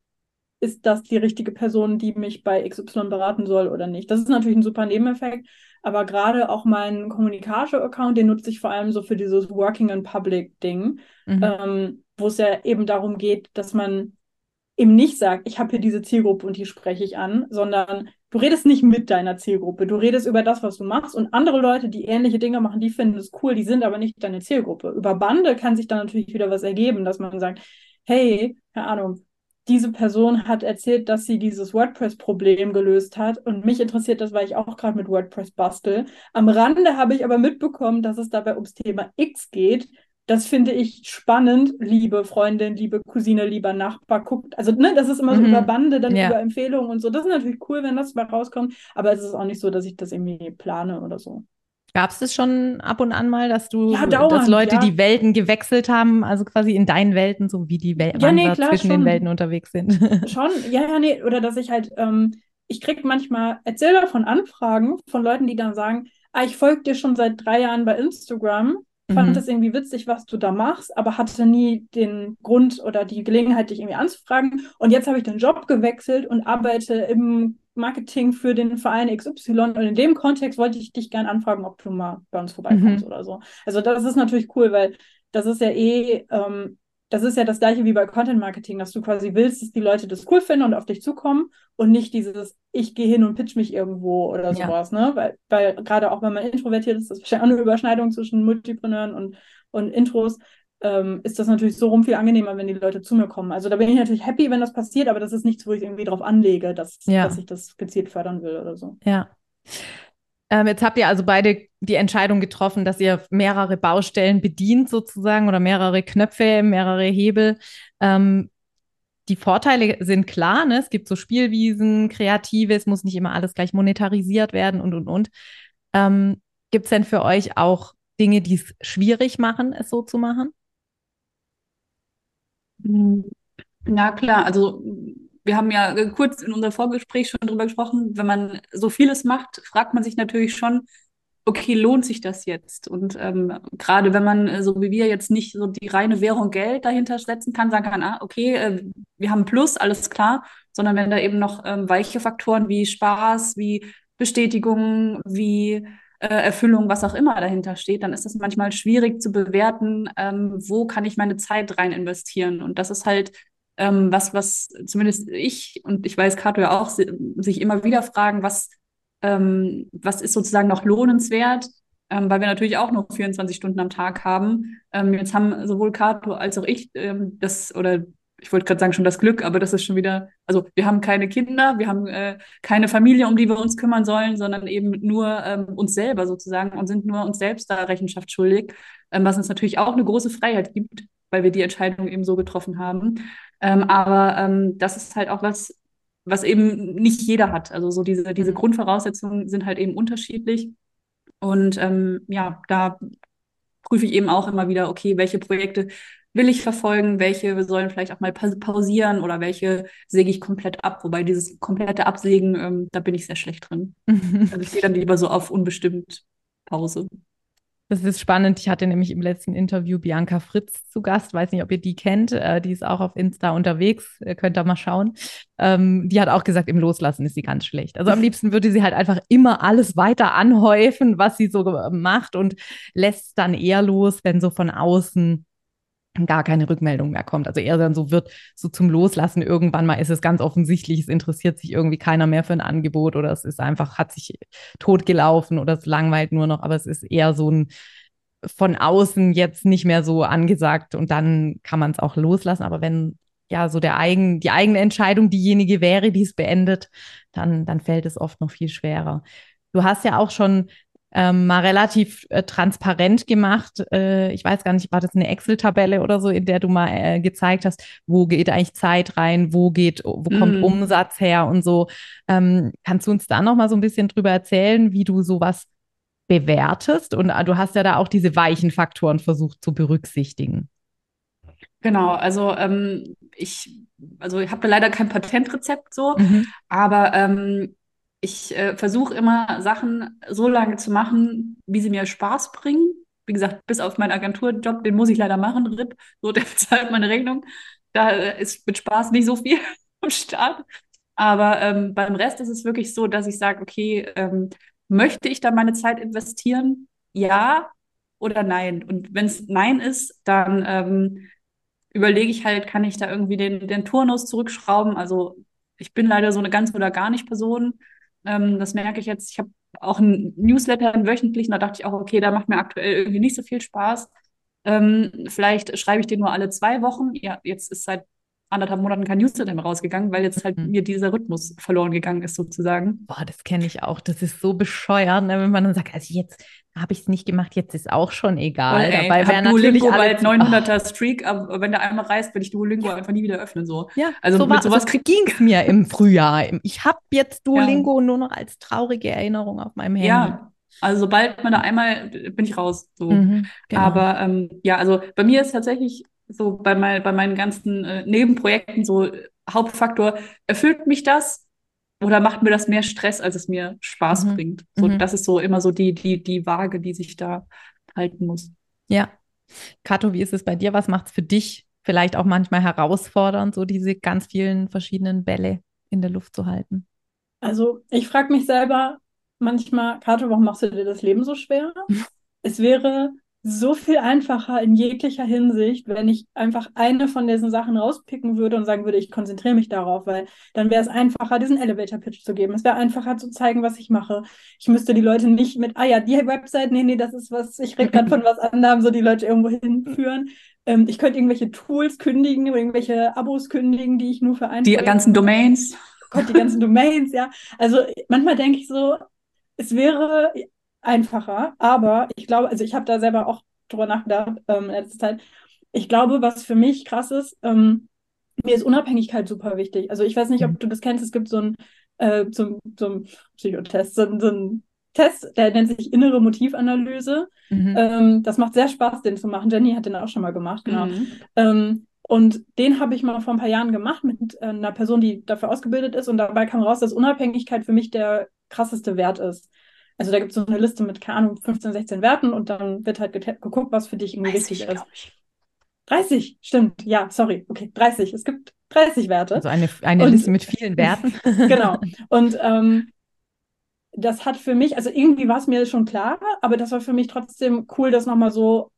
Speaker 3: ist das die richtige Person, die mich bei XY beraten soll oder nicht. Das ist natürlich ein super Nebeneffekt, aber gerade auch mein Kommunikator-Account, den nutze ich vor allem so für dieses Working in Public-Ding, mhm. ähm, wo es ja eben darum geht, dass man eben nicht sagt, ich habe hier diese Zielgruppe und die spreche ich an, sondern du redest nicht mit deiner Zielgruppe, du redest über das, was du machst und andere Leute, die ähnliche Dinge machen, die finden es cool, die sind aber nicht deine Zielgruppe. Über Bande kann sich dann natürlich wieder was ergeben, dass man sagt, hey, keine Ahnung, diese Person hat erzählt, dass sie dieses WordPress-Problem gelöst hat und mich interessiert das, weil ich auch gerade mit WordPress bastel. Am Rande habe ich aber mitbekommen, dass es dabei ums Thema X geht das finde ich spannend, liebe Freundin, liebe Cousine, lieber Nachbar, guckt. Also, ne, das ist immer so mhm. über Bande, dann ja. über Empfehlungen und so. Das ist natürlich cool, wenn das mal rauskommt, aber es ist auch nicht so, dass ich das irgendwie plane oder so.
Speaker 1: Gab es das schon ab und an mal, dass du, ja, dauernd, dass Leute ja. die Welten gewechselt haben, also quasi in deinen Welten, so wie die Wel ja, nee, klar, zwischen schon. den Welten unterwegs sind?
Speaker 3: Schon, ja, ja, nee, oder dass ich halt, ähm, ich kriege manchmal Erzähler von Anfragen von Leuten, die dann sagen, ah, ich folge dir schon seit drei Jahren bei Instagram fand mhm. es irgendwie witzig, was du da machst, aber hatte nie den Grund oder die Gelegenheit, dich irgendwie anzufragen. Und jetzt habe ich den Job gewechselt und arbeite im Marketing für den Verein XY. Und in dem Kontext wollte ich dich gerne anfragen, ob du mal bei uns vorbeikommst mhm. oder so. Also das ist natürlich cool, weil das ist ja eh ähm, das ist ja das gleiche wie bei Content Marketing, dass du quasi willst, dass die Leute das cool finden und auf dich zukommen und nicht dieses, ich gehe hin und pitch mich irgendwo oder ja. sowas, ne? Weil, weil gerade auch wenn man introvertiert ist, das ist wahrscheinlich auch eine Überschneidung zwischen Multipreneuren und, und Intros, ähm, ist das natürlich so rum viel angenehmer, wenn die Leute zu mir kommen. Also da bin ich natürlich happy, wenn das passiert, aber das ist nichts, wo ich irgendwie drauf anlege, dass, ja. dass ich das gezielt fördern will oder so.
Speaker 1: Ja. Ähm, jetzt habt ihr also beide die Entscheidung getroffen, dass ihr mehrere Baustellen bedient sozusagen oder mehrere Knöpfe, mehrere Hebel. Ähm, die Vorteile sind klar, ne? es gibt so Spielwiesen, Kreative, es muss nicht immer alles gleich monetarisiert werden und, und, und. Ähm, gibt es denn für euch auch Dinge, die es schwierig machen, es so zu machen?
Speaker 2: Na klar, also wir haben ja kurz in unserem Vorgespräch schon drüber gesprochen, wenn man so vieles macht, fragt man sich natürlich schon, okay, lohnt sich das jetzt? Und ähm, gerade wenn man, äh, so wie wir, jetzt nicht so die reine Währung Geld dahinter setzen kann, sagen kann, ah, okay, äh, wir haben Plus, alles klar, sondern wenn da eben noch ähm, weiche Faktoren wie Spaß, wie Bestätigung, wie äh, Erfüllung, was auch immer dahinter steht, dann ist es manchmal schwierig zu bewerten, ähm, wo kann ich meine Zeit rein investieren. Und das ist halt ähm, was, was zumindest ich und ich weiß Kato ja auch, sich immer wieder fragen, was, ähm, was ist sozusagen noch lohnenswert, ähm, weil wir natürlich auch nur 24 Stunden am Tag haben. Ähm, jetzt haben sowohl Kato als auch ich ähm, das, oder ich wollte gerade sagen schon das Glück, aber das ist schon wieder, also wir haben keine Kinder, wir haben äh, keine Familie, um die wir uns kümmern sollen, sondern eben nur ähm, uns selber sozusagen und sind nur uns selbst da Rechenschaft schuldig, ähm, was uns natürlich auch eine große Freiheit gibt, weil wir die Entscheidung eben so getroffen haben. Ähm, aber ähm, das ist halt auch was, was eben nicht jeder hat. Also so diese, diese mhm. Grundvoraussetzungen sind halt eben unterschiedlich. Und ähm, ja, da prüfe ich eben auch immer wieder, okay, welche Projekte will ich verfolgen, welche sollen vielleicht auch mal pausieren oder welche säge ich komplett ab. Wobei dieses komplette Absägen, ähm, da bin ich sehr schlecht drin. also ich gehe dann lieber so auf unbestimmt Pause.
Speaker 1: Das ist spannend. Ich hatte nämlich im letzten Interview Bianca Fritz zu Gast. Weiß nicht, ob ihr die kennt. Äh, die ist auch auf Insta unterwegs. Ihr könnt da mal schauen. Ähm, die hat auch gesagt, im Loslassen ist sie ganz schlecht. Also am liebsten würde sie halt einfach immer alles weiter anhäufen, was sie so macht und lässt dann eher los, wenn so von außen gar keine Rückmeldung mehr kommt. Also eher dann so wird so zum Loslassen irgendwann mal ist es ganz offensichtlich, es interessiert sich irgendwie keiner mehr für ein Angebot oder es ist einfach, hat sich totgelaufen oder es langweilt nur noch, aber es ist eher so ein von außen jetzt nicht mehr so angesagt und dann kann man es auch loslassen. Aber wenn ja so der eigen, die eigene Entscheidung diejenige wäre, die es beendet, dann, dann fällt es oft noch viel schwerer. Du hast ja auch schon ähm, mal relativ äh, transparent gemacht. Äh, ich weiß gar nicht, war das eine Excel-Tabelle oder so, in der du mal äh, gezeigt hast, wo geht eigentlich Zeit rein, wo geht, wo kommt mm. Umsatz her und so. Ähm, kannst du uns da noch mal so ein bisschen drüber erzählen, wie du sowas bewertest? Und äh, du hast ja da auch diese weichen Faktoren versucht zu berücksichtigen.
Speaker 2: Genau, also ähm, ich, also ich habe da leider kein Patentrezept so, mhm. aber ähm, ich äh, versuche immer Sachen so lange zu machen, wie sie mir Spaß bringen. Wie gesagt, bis auf meinen Agenturjob, den muss ich leider machen, RIP, so der bezahlt meine Rechnung. Da äh, ist mit Spaß nicht so viel am Start. Aber ähm, beim Rest ist es wirklich so, dass ich sage, okay, ähm, möchte ich da meine Zeit investieren? Ja oder nein? Und wenn es nein ist, dann ähm, überlege ich halt, kann ich da irgendwie den, den Turnus zurückschrauben? Also ich bin leider so eine ganz oder gar nicht Person. Ähm, das merke ich jetzt. Ich habe auch einen Newsletter, einen wöchentlichen, da dachte ich auch, okay, da macht mir aktuell irgendwie nicht so viel Spaß. Ähm, vielleicht schreibe ich den nur alle zwei Wochen. Ja, jetzt ist seit anderthalb Monaten kein Newsletter mehr rausgegangen, weil jetzt halt mhm. mir dieser Rhythmus verloren gegangen ist, sozusagen.
Speaker 1: Boah, das kenne ich auch. Das ist so bescheuert, ne? wenn man dann sagt, also jetzt habe ich es nicht gemacht, jetzt ist auch schon egal.
Speaker 2: Okay, Dabei wäre natürlich bald 900er oh. Streak, aber wenn der einmal reißt, will ich Duolingo einfach nie wieder öffnen. So.
Speaker 1: Ja, also so mit sowas so ging es mir im Frühjahr. Ich habe jetzt Duolingo ja. nur noch als traurige Erinnerung auf meinem Handy.
Speaker 2: Ja, also sobald man da einmal, bin ich raus. So. Mhm, genau. Aber ähm, ja, also bei mir ist tatsächlich so bei, mein, bei meinen ganzen äh, Nebenprojekten so Hauptfaktor, erfüllt mich das oder macht mir das mehr Stress, als es mir Spaß mhm. bringt? So, mhm. Das ist so immer so die, die, die Waage, die sich da halten muss.
Speaker 1: Ja. Kato, wie ist es bei dir? Was macht es für dich vielleicht auch manchmal herausfordernd, so diese ganz vielen verschiedenen Bälle in der Luft zu halten?
Speaker 3: Also ich frage mich selber manchmal, Kato, warum machst du dir das Leben so schwer? es wäre so viel einfacher in jeglicher Hinsicht, wenn ich einfach eine von diesen Sachen rauspicken würde und sagen würde, ich konzentriere mich darauf, weil dann wäre es einfacher, diesen Elevator-Pitch zu geben. Es wäre einfacher zu zeigen, was ich mache. Ich müsste die Leute nicht mit, ah ja, die Website, nee, nee, das ist was, ich rede gerade von was anderem, so die Leute irgendwo hinführen. Ähm, ich könnte irgendwelche Tools kündigen oder irgendwelche Abos kündigen, die ich nur für einen.
Speaker 2: Die ganzen Domains.
Speaker 3: Oh Gott, die ganzen Domains, ja. Also manchmal denke ich so, es wäre einfacher. Aber ich glaube, also ich habe da selber auch drüber nachgedacht ähm, in letzter Zeit. Ich glaube, was für mich krass ist, ähm, mir ist Unabhängigkeit super wichtig. Also ich weiß nicht, ob mhm. du das kennst, es gibt so ein äh, so, so ein Psychotest, so, so ein Test, der nennt sich innere Motivanalyse. Mhm. Ähm, das macht sehr Spaß, den zu machen. Jenny hat den auch schon mal gemacht, genau. Mhm. Ähm, und den habe ich mal vor ein paar Jahren gemacht mit äh, einer Person, die dafür ausgebildet ist. Und dabei kam raus, dass Unabhängigkeit für mich der krasseste Wert ist. Also da gibt es so eine Liste mit, keine Ahnung, 15, 16 Werten und dann wird halt geguckt, was für dich irgendwie 30, wichtig ist. Ich. 30, stimmt, ja, sorry, okay, 30. Es gibt 30 Werte.
Speaker 1: Also eine, eine und, Liste mit vielen Werten.
Speaker 3: genau. Und ähm, das hat für mich, also irgendwie war es mir schon klar, aber das war für mich trotzdem cool, das nochmal so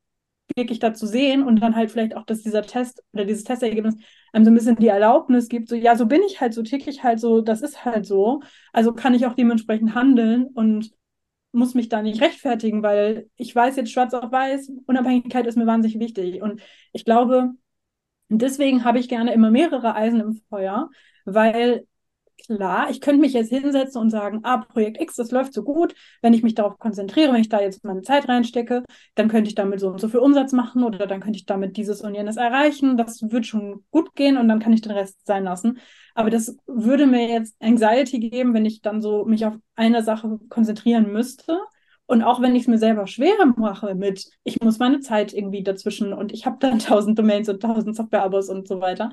Speaker 3: wirklich da zu sehen und dann halt vielleicht auch, dass dieser Test oder dieses Testergebnis einem so ein bisschen die Erlaubnis gibt, so ja, so bin ich halt, so tick ich halt so, das ist halt so. Also kann ich auch dementsprechend handeln und muss mich da nicht rechtfertigen, weil ich weiß jetzt schwarz auf weiß, Unabhängigkeit ist mir wahnsinnig wichtig. Und ich glaube, deswegen habe ich gerne immer mehrere Eisen im Feuer, weil klar, ich könnte mich jetzt hinsetzen und sagen, ah, Projekt X, das läuft so gut. Wenn ich mich darauf konzentriere, wenn ich da jetzt meine Zeit reinstecke, dann könnte ich damit so und so viel Umsatz machen oder dann könnte ich damit dieses und jenes erreichen. Das wird schon gut gehen und dann kann ich den Rest sein lassen. Aber das würde mir jetzt Anxiety geben, wenn ich dann so mich auf eine Sache konzentrieren müsste Und auch wenn ich es mir selber schwerer mache mit, ich muss meine Zeit irgendwie dazwischen und ich habe dann tausend Domains und tausend Software-Abos und so weiter.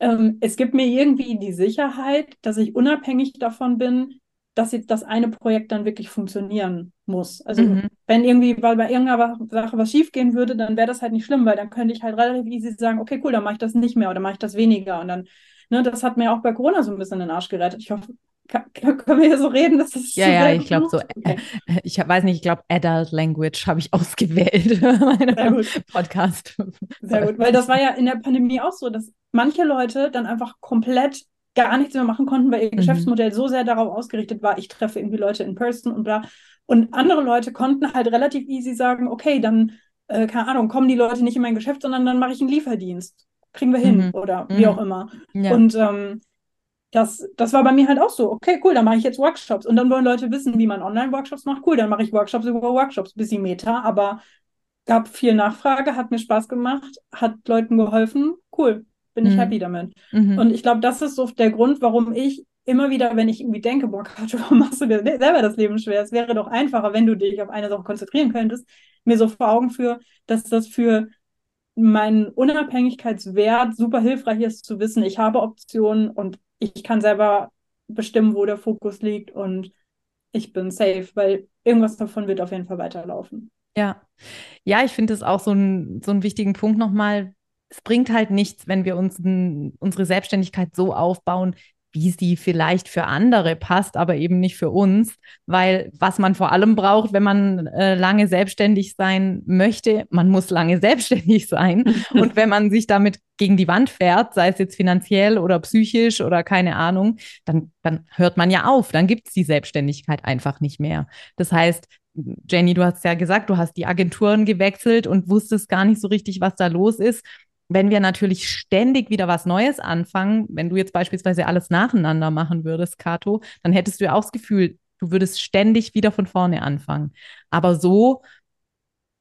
Speaker 3: Ähm, es gibt mir irgendwie die Sicherheit, dass ich unabhängig davon bin, dass jetzt das eine Projekt dann wirklich funktionieren muss. Also mhm. wenn irgendwie, weil bei irgendeiner Sache was schiefgehen würde, dann wäre das halt nicht schlimm, weil dann könnte ich halt relativ easy sagen, okay, cool, dann mache ich das nicht mehr oder mache ich das weniger. Und dann, ne, das hat mir auch bei Corona so ein bisschen den Arsch gerettet. Ich hoffe, können wir hier so reden? Dass das
Speaker 1: ja, ja, ich glaube so, okay. äh, ich weiß nicht, ich glaube Adult Language habe ich ausgewählt meinem Podcast.
Speaker 3: Sehr gut, weil das war ja in der Pandemie auch so, dass manche Leute dann einfach komplett gar nichts mehr machen konnten, weil ihr mhm. Geschäftsmodell so sehr darauf ausgerichtet war, ich treffe irgendwie Leute in person und bla. Und andere Leute konnten halt relativ easy sagen, okay, dann, äh, keine Ahnung, kommen die Leute nicht in mein Geschäft, sondern dann mache ich einen Lieferdienst. Kriegen wir hin mhm. oder wie mhm. auch immer. Ja. Und ähm, das, das war bei mir halt auch so, okay, cool, dann mache ich jetzt Workshops. Und dann wollen Leute wissen, wie man Online-Workshops macht. Cool, dann mache ich Workshops über Workshops, bisschen Meta, aber gab viel Nachfrage, hat mir Spaß gemacht, hat Leuten geholfen. Cool, bin mhm. ich happy damit. Mhm. Und ich glaube, das ist so der Grund, warum ich immer wieder, wenn ich irgendwie denke, boah, Kato, warum machst du dir selber das Leben schwer? Es wäre doch einfacher, wenn du dich auf eine Sache konzentrieren könntest, mir so vor Augen führe, dass das für meinen Unabhängigkeitswert super hilfreich ist zu wissen, ich habe Optionen und ich kann selber bestimmen, wo der Fokus liegt und ich bin safe, weil irgendwas davon wird auf jeden Fall weiterlaufen.
Speaker 1: Ja, ja, ich finde es auch so, ein, so einen wichtigen Punkt nochmal, es bringt halt nichts, wenn wir uns unsere Selbstständigkeit so aufbauen, wie sie vielleicht für andere passt, aber eben nicht für uns, weil was man vor allem braucht, wenn man äh, lange selbstständig sein möchte, man muss lange selbstständig sein. und wenn man sich damit gegen die Wand fährt, sei es jetzt finanziell oder psychisch oder keine Ahnung, dann, dann hört man ja auf, dann gibt es die Selbstständigkeit einfach nicht mehr. Das heißt, Jenny, du hast ja gesagt, du hast die Agenturen gewechselt und wusstest gar nicht so richtig, was da los ist wenn wir natürlich ständig wieder was Neues anfangen, wenn du jetzt beispielsweise alles nacheinander machen würdest, Kato, dann hättest du ja auch das Gefühl, du würdest ständig wieder von vorne anfangen. Aber so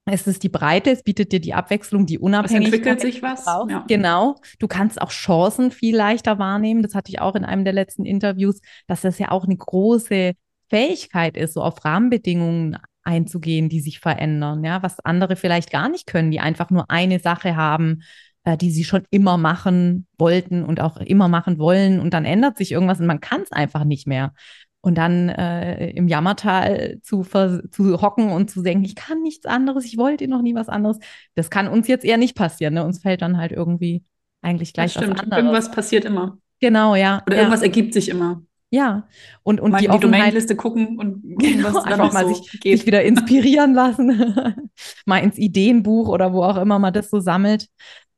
Speaker 1: ist es die Breite, es bietet dir die Abwechslung, die Unabhängigkeit.
Speaker 2: Es entwickelt sich was.
Speaker 1: Ja. Genau. Du kannst auch Chancen viel leichter wahrnehmen. Das hatte ich auch in einem der letzten Interviews, dass das ja auch eine große Fähigkeit ist, so auf Rahmenbedingungen einzugehen, die sich verändern, ja, was andere vielleicht gar nicht können, die einfach nur eine Sache haben, äh, die sie schon immer machen wollten und auch immer machen wollen. Und dann ändert sich irgendwas und man kann es einfach nicht mehr. Und dann äh, im Jammertal zu, zu hocken und zu denken, ich kann nichts anderes, ich wollte noch nie was anderes, das kann uns jetzt eher nicht passieren. Ne? Uns fällt dann halt irgendwie eigentlich gleich das stimmt. was anderes.
Speaker 2: Irgendwas passiert immer.
Speaker 1: Genau, ja.
Speaker 2: Oder
Speaker 1: ja.
Speaker 2: irgendwas ergibt sich immer.
Speaker 1: Ja, und, und
Speaker 2: mal
Speaker 1: die,
Speaker 2: die Domainliste gucken und
Speaker 1: genau, was einfach mal so sich, sich wieder inspirieren lassen, mal ins Ideenbuch oder wo auch immer man das so sammelt.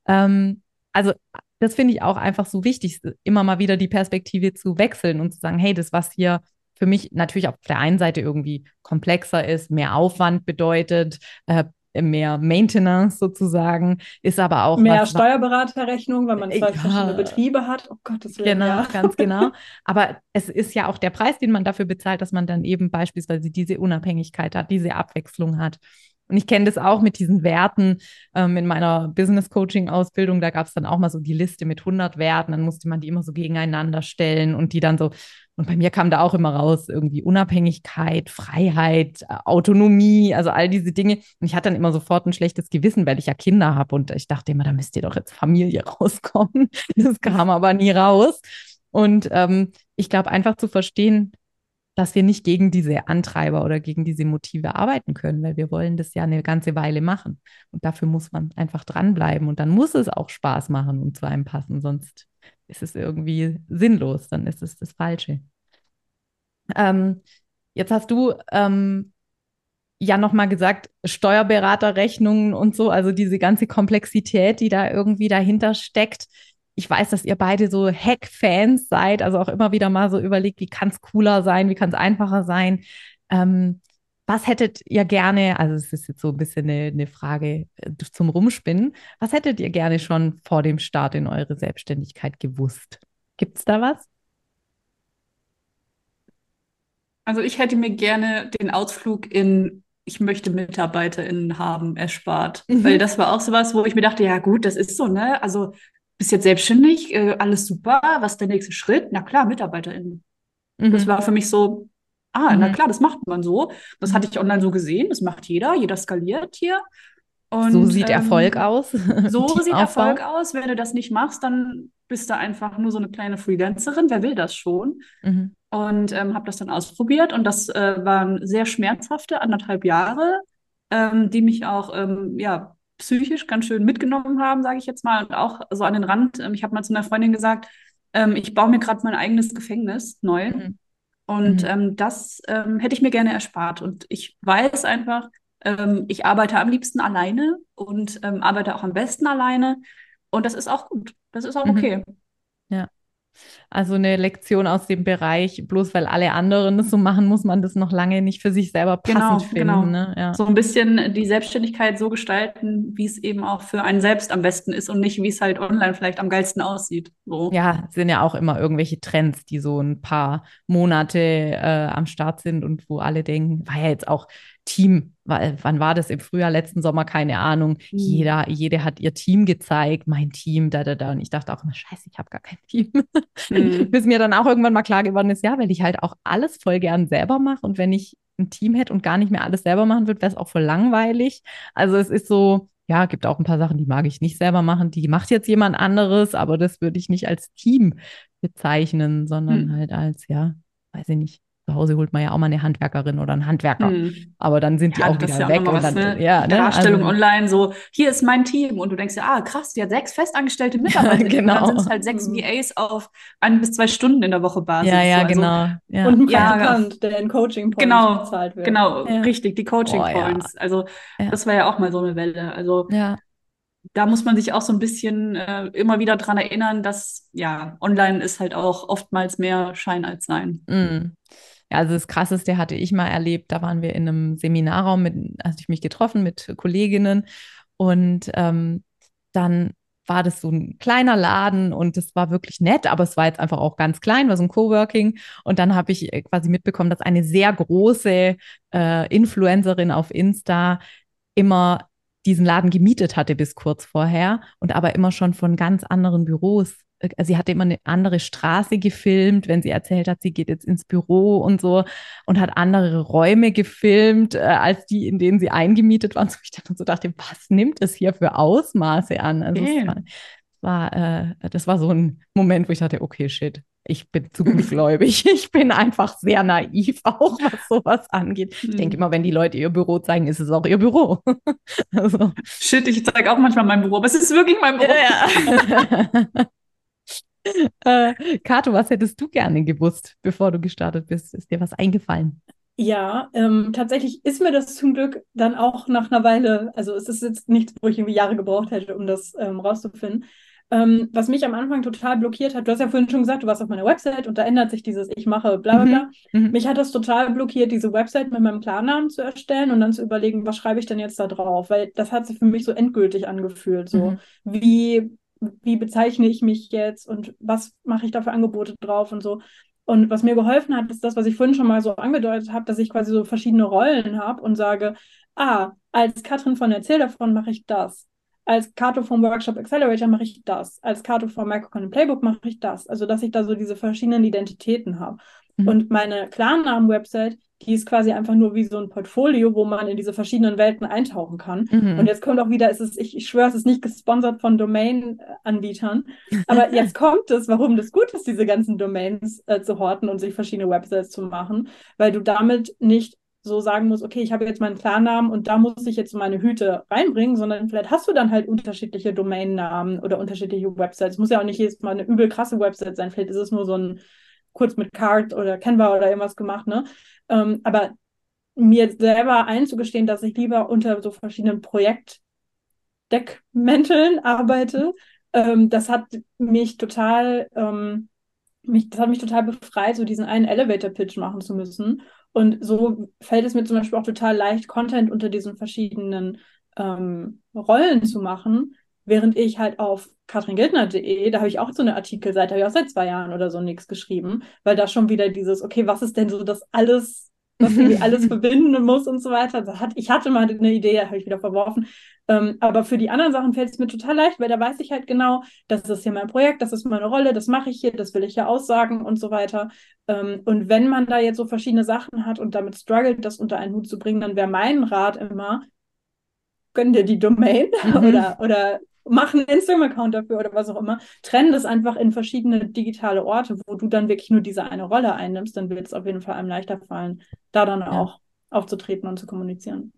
Speaker 1: Ähm, also das finde ich auch einfach so wichtig, immer mal wieder die Perspektive zu wechseln und zu sagen, hey, das, was hier für mich natürlich auf der einen Seite irgendwie komplexer ist, mehr Aufwand bedeutet, äh, mehr Maintenance sozusagen, ist aber auch
Speaker 3: mehr was, Steuerberaterrechnung, weil man zwei ja, verschiedene Betriebe hat. Oh Gott, das
Speaker 1: Genau, ja. ganz genau. Aber es ist ja auch der Preis, den man dafür bezahlt, dass man dann eben beispielsweise diese Unabhängigkeit hat, diese Abwechslung hat. Und ich kenne das auch mit diesen Werten ähm, in meiner Business Coaching Ausbildung. Da gab es dann auch mal so die Liste mit 100 Werten. Dann musste man die immer so gegeneinander stellen und die dann so. Und bei mir kam da auch immer raus irgendwie Unabhängigkeit, Freiheit, Autonomie, also all diese Dinge. Und ich hatte dann immer sofort ein schlechtes Gewissen, weil ich ja Kinder habe. Und ich dachte immer, da müsst ihr doch jetzt Familie rauskommen. Das kam aber nie raus. Und ähm, ich glaube, einfach zu verstehen, dass wir nicht gegen diese Antreiber oder gegen diese Motive arbeiten können, weil wir wollen das ja eine ganze Weile machen. Und dafür muss man einfach dranbleiben und dann muss es auch Spaß machen und zu einem passen, sonst ist es irgendwie sinnlos, dann ist es das Falsche. Ähm, jetzt hast du ähm, ja nochmal gesagt, Steuerberaterrechnungen und so, also diese ganze Komplexität, die da irgendwie dahinter steckt ich weiß, dass ihr beide so Hack-Fans seid, also auch immer wieder mal so überlegt, wie kann es cooler sein, wie kann es einfacher sein. Ähm, was hättet ihr gerne, also es ist jetzt so ein bisschen eine, eine Frage äh, zum Rumspinnen, was hättet ihr gerne schon vor dem Start in eure Selbstständigkeit gewusst? Gibt es da was?
Speaker 2: Also ich hätte mir gerne den Ausflug in ich möchte MitarbeiterInnen haben, erspart. Mhm. Weil das war auch sowas, wo ich mir dachte, ja gut, das ist so, ne? Also bist jetzt selbstständig, äh, alles super, was ist der nächste Schritt? Na klar, MitarbeiterInnen. Mhm. Das war für mich so, ah, mhm. na klar, das macht man so. Das hatte ich online so gesehen, das macht jeder, jeder skaliert hier.
Speaker 1: Und, so sieht ähm, Erfolg aus.
Speaker 2: So sieht Erfolg aus. Wenn du das nicht machst, dann bist du einfach nur so eine kleine Freelancerin. Wer will das schon? Mhm. Und ähm, habe das dann ausprobiert und das äh, waren sehr schmerzhafte anderthalb Jahre, ähm, die mich auch ähm, ja psychisch ganz schön mitgenommen haben, sage ich jetzt mal, und auch so an den Rand. Ähm, ich habe mal zu einer Freundin gesagt, ähm, ich baue mir gerade mein eigenes Gefängnis neu. Mhm. Und mhm. Ähm, das hätte ich mir gerne erspart. Und ich weiß einfach, ich arbeite am liebsten alleine und arbeite auch am besten alleine. Und das ist auch gut. Das ist auch mhm. okay.
Speaker 1: Ja. Also eine Lektion aus dem Bereich, bloß weil alle anderen das so machen, muss man das noch lange nicht für sich selber passend genau, finden. Genau. Ne?
Speaker 2: Ja. So ein bisschen die Selbstständigkeit so gestalten, wie es eben auch für einen selbst am besten ist und nicht, wie es halt online vielleicht am geilsten aussieht. So.
Speaker 1: Ja, sind ja auch immer irgendwelche Trends, die so ein paar Monate äh, am Start sind und wo alle denken, war ja jetzt auch Team, wann war das im Frühjahr, letzten Sommer, keine Ahnung. Mhm. Jeder, jede hat ihr Team gezeigt, mein Team, da, da, da. Und ich dachte auch immer, scheiße, ich habe gar kein Team. Mhm. Bis mir dann auch irgendwann mal klar geworden ist, ja, weil ich halt auch alles voll gern selber mache. Und wenn ich ein Team hätte und gar nicht mehr alles selber machen würde, wäre es auch voll langweilig. Also es ist so, ja, gibt auch ein paar Sachen, die mag ich nicht selber machen. Die macht jetzt jemand anderes, aber das würde ich nicht als Team bezeichnen, sondern mhm. halt als, ja, weiß ich nicht, zu Hause holt man ja auch mal eine Handwerkerin oder einen Handwerker. Hm. Aber dann sind die auch wieder
Speaker 2: ja
Speaker 1: weg.
Speaker 2: und dann, ne? ja, ne? Darstellung also, online, so, hier ist mein Team. Und du denkst ja, ah, krass, die hat sechs festangestellte Mitarbeiter. genau. dann sind es halt sechs hm. VAs auf ein bis zwei Stunden in der Woche Basis.
Speaker 1: Ja, ja, so. also, genau. Ja.
Speaker 3: Und ein Praktikant, ja, der in Coaching Points
Speaker 2: genau, bezahlt wird. Genau, richtig, die Coaching Points. Oh, also, das war ja auch mal so eine Welle. Also, ja da muss man sich auch so ein bisschen äh, immer wieder dran erinnern, dass ja, online ist halt auch oftmals mehr Schein als Sein.
Speaker 1: Mm. Ja, also das Krasseste hatte ich mal erlebt. Da waren wir in einem Seminarraum, mit, hatte ich mich getroffen mit Kolleginnen und ähm, dann war das so ein kleiner Laden und es war wirklich nett, aber es war jetzt einfach auch ganz klein, war so ein Coworking. Und dann habe ich äh, quasi mitbekommen, dass eine sehr große äh, Influencerin auf Insta immer diesen Laden gemietet hatte bis kurz vorher und aber immer schon von ganz anderen Büros sie hatte immer eine andere Straße gefilmt, wenn sie erzählt hat, sie geht jetzt ins Büro und so und hat andere Räume gefilmt äh, als die, in denen sie eingemietet waren. So ich dann so dachte, was nimmt es hier für Ausmaße an? Also okay. es war, war äh, das war so ein Moment, wo ich dachte, okay, shit, ich bin zu gutgläubig. Ich bin einfach sehr naiv, auch was sowas angeht. Ich denke hm. immer, wenn die Leute ihr Büro zeigen, ist es auch ihr Büro.
Speaker 2: also. Shit, ich zeige auch manchmal mein Büro, aber es ist wirklich mein Büro.
Speaker 1: Ja. äh, Kato, was hättest du gerne gewusst, bevor du gestartet bist? Ist dir was eingefallen?
Speaker 3: Ja, ähm, tatsächlich ist mir das zum Glück dann auch nach einer Weile, also es ist jetzt nichts, wo ich irgendwie Jahre gebraucht hätte, um das ähm, rauszufinden. Ähm, was mich am Anfang total blockiert hat, du hast ja vorhin schon gesagt, du warst auf meiner Website und da ändert sich dieses Ich mache bla bla bla. Mhm. mhm. Mich hat das total blockiert, diese Website mit meinem Klarnamen zu erstellen und dann zu überlegen, was schreibe ich denn jetzt da drauf? Weil das hat sich für mich so endgültig angefühlt. So, mhm. wie wie bezeichne ich mich jetzt und was mache ich da für Angebote drauf und so. Und was mir geholfen hat, ist das, was ich vorhin schon mal so angedeutet habe, dass ich quasi so verschiedene Rollen habe und sage, ah, als Katrin von Erzähl davon mache ich das. Als Kato vom Workshop Accelerator mache ich das. Als Kato vom Microcontent Playbook mache ich das. Also, dass ich da so diese verschiedenen Identitäten habe. Mhm. Und meine Klarnamen-Website, die ist quasi einfach nur wie so ein Portfolio, wo man in diese verschiedenen Welten eintauchen kann. Mhm. Und jetzt kommt auch wieder, es ist, ich, ich schwöre, es ist nicht gesponsert von Domain-Anbietern. Aber jetzt kommt es, warum das gut ist, diese ganzen Domains äh, zu horten und sich verschiedene Websites zu machen, weil du damit nicht so sagen musst, okay, ich habe jetzt meinen Klarnamen und da muss ich jetzt meine Hüte reinbringen, sondern vielleicht hast du dann halt unterschiedliche Domainnamen oder unterschiedliche Websites. Es muss ja auch nicht jedes Mal eine übel krasse Website sein. Vielleicht ist es nur so ein kurz mit Card oder Canva oder irgendwas gemacht, ne? Ähm, aber mir selber einzugestehen, dass ich lieber unter so verschiedenen Projektdeckmänteln arbeite, ähm, das hat mich total, ähm, mich, das hat mich total befreit, so diesen einen Elevator-Pitch machen zu müssen. Und so fällt es mir zum Beispiel auch total leicht, Content unter diesen verschiedenen ähm, Rollen zu machen, während ich halt auf katringildner.de, da habe ich auch so eine Artikelseite, habe ich auch seit zwei Jahren oder so nichts geschrieben, weil da schon wieder dieses, okay, was ist denn so das alles was irgendwie alles verbinden muss und so weiter. Ich hatte mal eine Idee, habe ich wieder verworfen. Ähm, aber für die anderen Sachen fällt es mir total leicht, weil da weiß ich halt genau, das ist hier mein Projekt, das ist meine Rolle, das mache ich hier, das will ich ja aussagen und so weiter. Ähm, und wenn man da jetzt so verschiedene Sachen hat und damit struggelt, das unter einen Hut zu bringen, dann wäre mein Rat immer, gönn dir die Domain mhm. oder, oder mach einen Instagram-Account dafür oder was auch immer. Trenn das einfach in verschiedene digitale Orte, wo du dann wirklich nur diese eine Rolle einnimmst, dann wird es auf jeden Fall einem leichter fallen, da dann ja. auch aufzutreten und zu kommunizieren.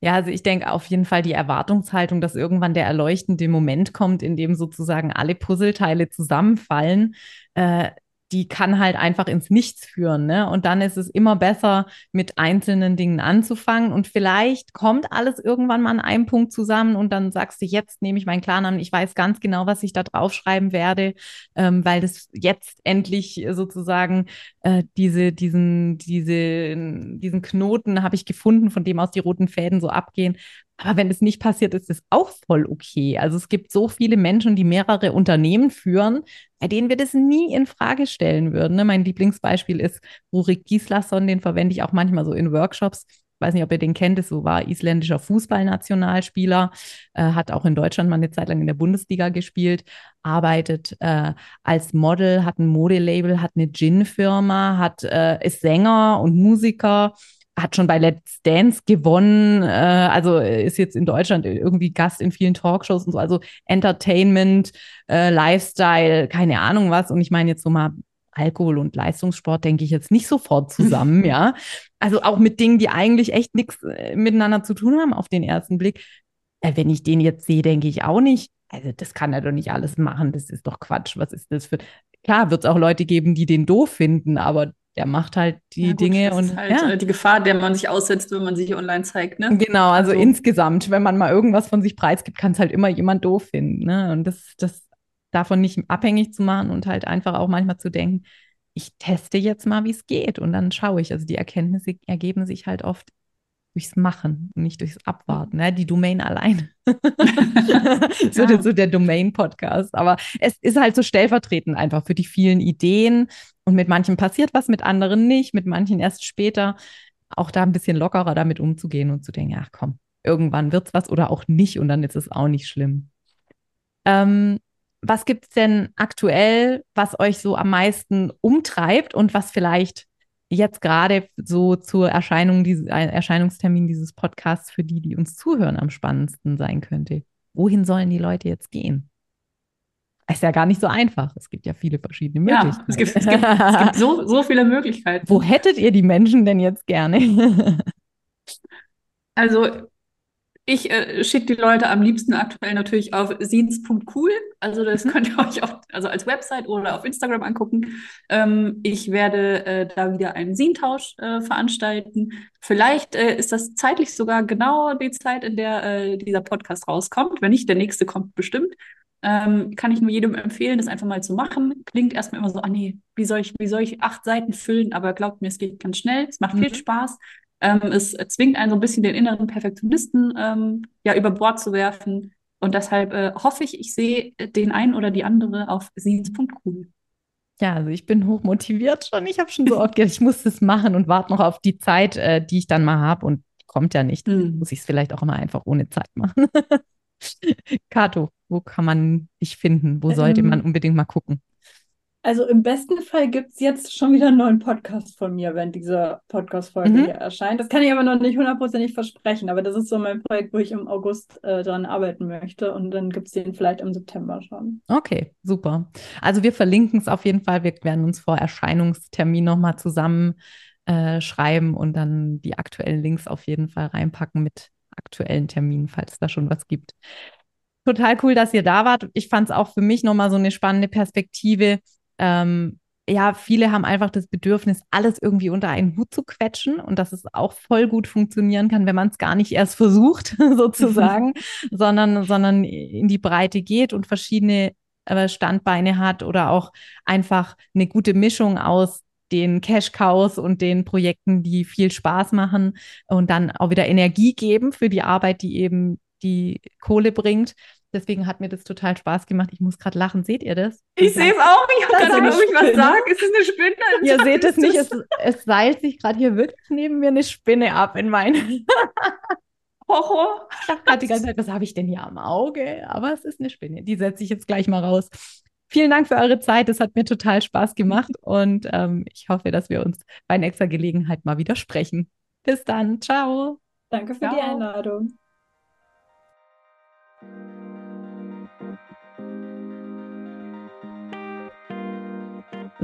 Speaker 1: Ja, also ich denke auf jeden Fall die Erwartungshaltung, dass irgendwann der erleuchtende Moment kommt, in dem sozusagen alle Puzzleteile zusammenfallen, äh, die kann halt einfach ins Nichts führen. Ne? Und dann ist es immer besser, mit einzelnen Dingen anzufangen. Und vielleicht kommt alles irgendwann mal an einem Punkt zusammen und dann sagst du, jetzt nehme ich meinen Klarnamen, ich weiß ganz genau, was ich da draufschreiben werde, ähm, weil das jetzt endlich sozusagen äh, diese, diesen, diese, diesen Knoten habe ich gefunden, von dem aus die roten Fäden so abgehen. Aber wenn es nicht passiert, ist es auch voll okay. Also es gibt so viele Menschen, die mehrere Unternehmen führen, bei denen wir das nie in Frage stellen würden. Ne? Mein Lieblingsbeispiel ist Rurik Gislason, den verwende ich auch manchmal so in Workshops. Ich weiß nicht, ob ihr den kennt, das so war isländischer Fußballnationalspieler, äh, hat auch in Deutschland mal eine Zeit lang in der Bundesliga gespielt, arbeitet äh, als Model, hat ein Modelabel, hat eine Gin-Firma, hat, äh, ist Sänger und Musiker hat schon bei Let's Dance gewonnen, äh, also ist jetzt in Deutschland irgendwie Gast in vielen Talkshows und so, also Entertainment, äh, Lifestyle, keine Ahnung was. Und ich meine jetzt so mal Alkohol und Leistungssport denke ich jetzt nicht sofort zusammen, ja. Also auch mit Dingen, die eigentlich echt nichts äh, miteinander zu tun haben auf den ersten Blick. Äh, wenn ich den jetzt sehe, denke ich auch nicht. Also das kann er doch nicht alles machen. Das ist doch Quatsch. Was ist das für? Klar, wird es auch Leute geben, die den doof finden, aber der macht halt die ja, gut, Dinge
Speaker 2: das
Speaker 1: und
Speaker 2: ist halt ja. Äh, die Gefahr, der man sich aussetzt, wenn man sich online zeigt. Ne?
Speaker 1: Genau, also, also, insgesamt, wenn man mal irgendwas von sich preisgibt, kann es halt immer jemand doof finden. Ne? Und das, das davon nicht abhängig zu machen und halt einfach auch manchmal zu denken, ich teste jetzt mal, wie es geht und dann schaue ich. Also die Erkenntnisse ergeben sich halt oft durchs Machen und nicht durchs Abwarten. Ne? Die Domain allein. so, ja. so der Domain-Podcast. Aber es ist halt so stellvertretend einfach für die vielen Ideen. Und mit manchen passiert was, mit anderen nicht, mit manchen erst später. Auch da ein bisschen lockerer damit umzugehen und zu denken, ach komm, irgendwann wird es was oder auch nicht und dann ist es auch nicht schlimm. Ähm, was gibt es denn aktuell, was euch so am meisten umtreibt und was vielleicht jetzt gerade so zur Erscheinung, dieses, Erscheinungstermin dieses Podcasts für die, die uns zuhören, am spannendsten sein könnte? Wohin sollen die Leute jetzt gehen? Ist ja gar nicht so einfach. Es gibt ja viele verschiedene Möglichkeiten. Ja,
Speaker 2: es gibt, es gibt, es gibt so, so viele Möglichkeiten.
Speaker 1: Wo hättet ihr die Menschen denn jetzt gerne?
Speaker 2: also ich äh, schicke die Leute am liebsten aktuell natürlich auf scenes.cool. Also das mhm. könnt ihr euch auch also als Website oder auf Instagram angucken. Ähm, ich werde äh, da wieder einen Scenentausch äh, veranstalten. Vielleicht äh, ist das zeitlich sogar genau die Zeit, in der äh, dieser Podcast rauskommt. Wenn nicht, der nächste kommt bestimmt. Ähm, kann ich nur jedem empfehlen, das einfach mal zu machen. Klingt erstmal immer so, ah nee, wie soll ich, wie soll ich acht Seiten füllen? Aber glaubt mir, es geht ganz schnell. Es macht mhm. viel Spaß. Ähm, es zwingt einen so ein bisschen den inneren Perfektionisten ähm, ja über Bord zu werfen. Und deshalb äh, hoffe ich, ich sehe den einen oder die andere auf scenes.cool.
Speaker 1: Ja, also ich bin hochmotiviert schon. Ich habe schon so oft gedacht, ich muss das machen und warte noch auf die Zeit, äh, die ich dann mal habe. Und kommt ja nicht. Mhm. Muss ich es vielleicht auch immer einfach ohne Zeit machen. Kato, wo kann man dich finden? Wo sollte ähm, man unbedingt mal gucken?
Speaker 3: Also im besten Fall gibt es jetzt schon wieder einen neuen Podcast von mir, wenn diese Podcast-Folge mhm. hier erscheint. Das kann ich aber noch nicht hundertprozentig versprechen, aber das ist so mein Projekt, wo ich im August äh, dran arbeiten möchte und dann gibt es den vielleicht im September schon.
Speaker 1: Okay, super. Also wir verlinken es auf jeden Fall. Wir werden uns vor Erscheinungstermin nochmal zusammen äh, schreiben und dann die aktuellen Links auf jeden Fall reinpacken mit aktuellen Terminen, falls es da schon was gibt. Total cool, dass ihr da wart. Ich fand es auch für mich nochmal so eine spannende Perspektive, ähm, ja, viele haben einfach das Bedürfnis, alles irgendwie unter einen Hut zu quetschen und dass es auch voll gut funktionieren kann, wenn man es gar nicht erst versucht, sozusagen, sondern, sondern in die Breite geht und verschiedene äh, Standbeine hat oder auch einfach eine gute Mischung aus den Cash-Cows und den Projekten, die viel Spaß machen und dann auch wieder Energie geben für die Arbeit, die eben die Kohle bringt. Deswegen hat mir das total Spaß gemacht. Ich muss gerade lachen. Seht ihr das?
Speaker 2: Ich sehe es auch. Ich habe gerade
Speaker 3: eine
Speaker 2: ich was sagen. Ist es eine Spinne?
Speaker 1: Ihr seht es nicht. Es, es seilt sich gerade hier wirklich neben mir eine Spinne ab in meinen.
Speaker 2: Horror.
Speaker 1: Ich gerade die ganze Zeit, was habe ich denn hier am Auge? Aber es ist eine Spinne. Die setze ich jetzt gleich mal raus. Vielen Dank für eure Zeit. Es hat mir total Spaß gemacht und ähm, ich hoffe, dass wir uns bei nächster Gelegenheit mal wieder sprechen. Bis dann. Ciao.
Speaker 3: Danke für die
Speaker 2: Ciao.
Speaker 3: Einladung. Thank you.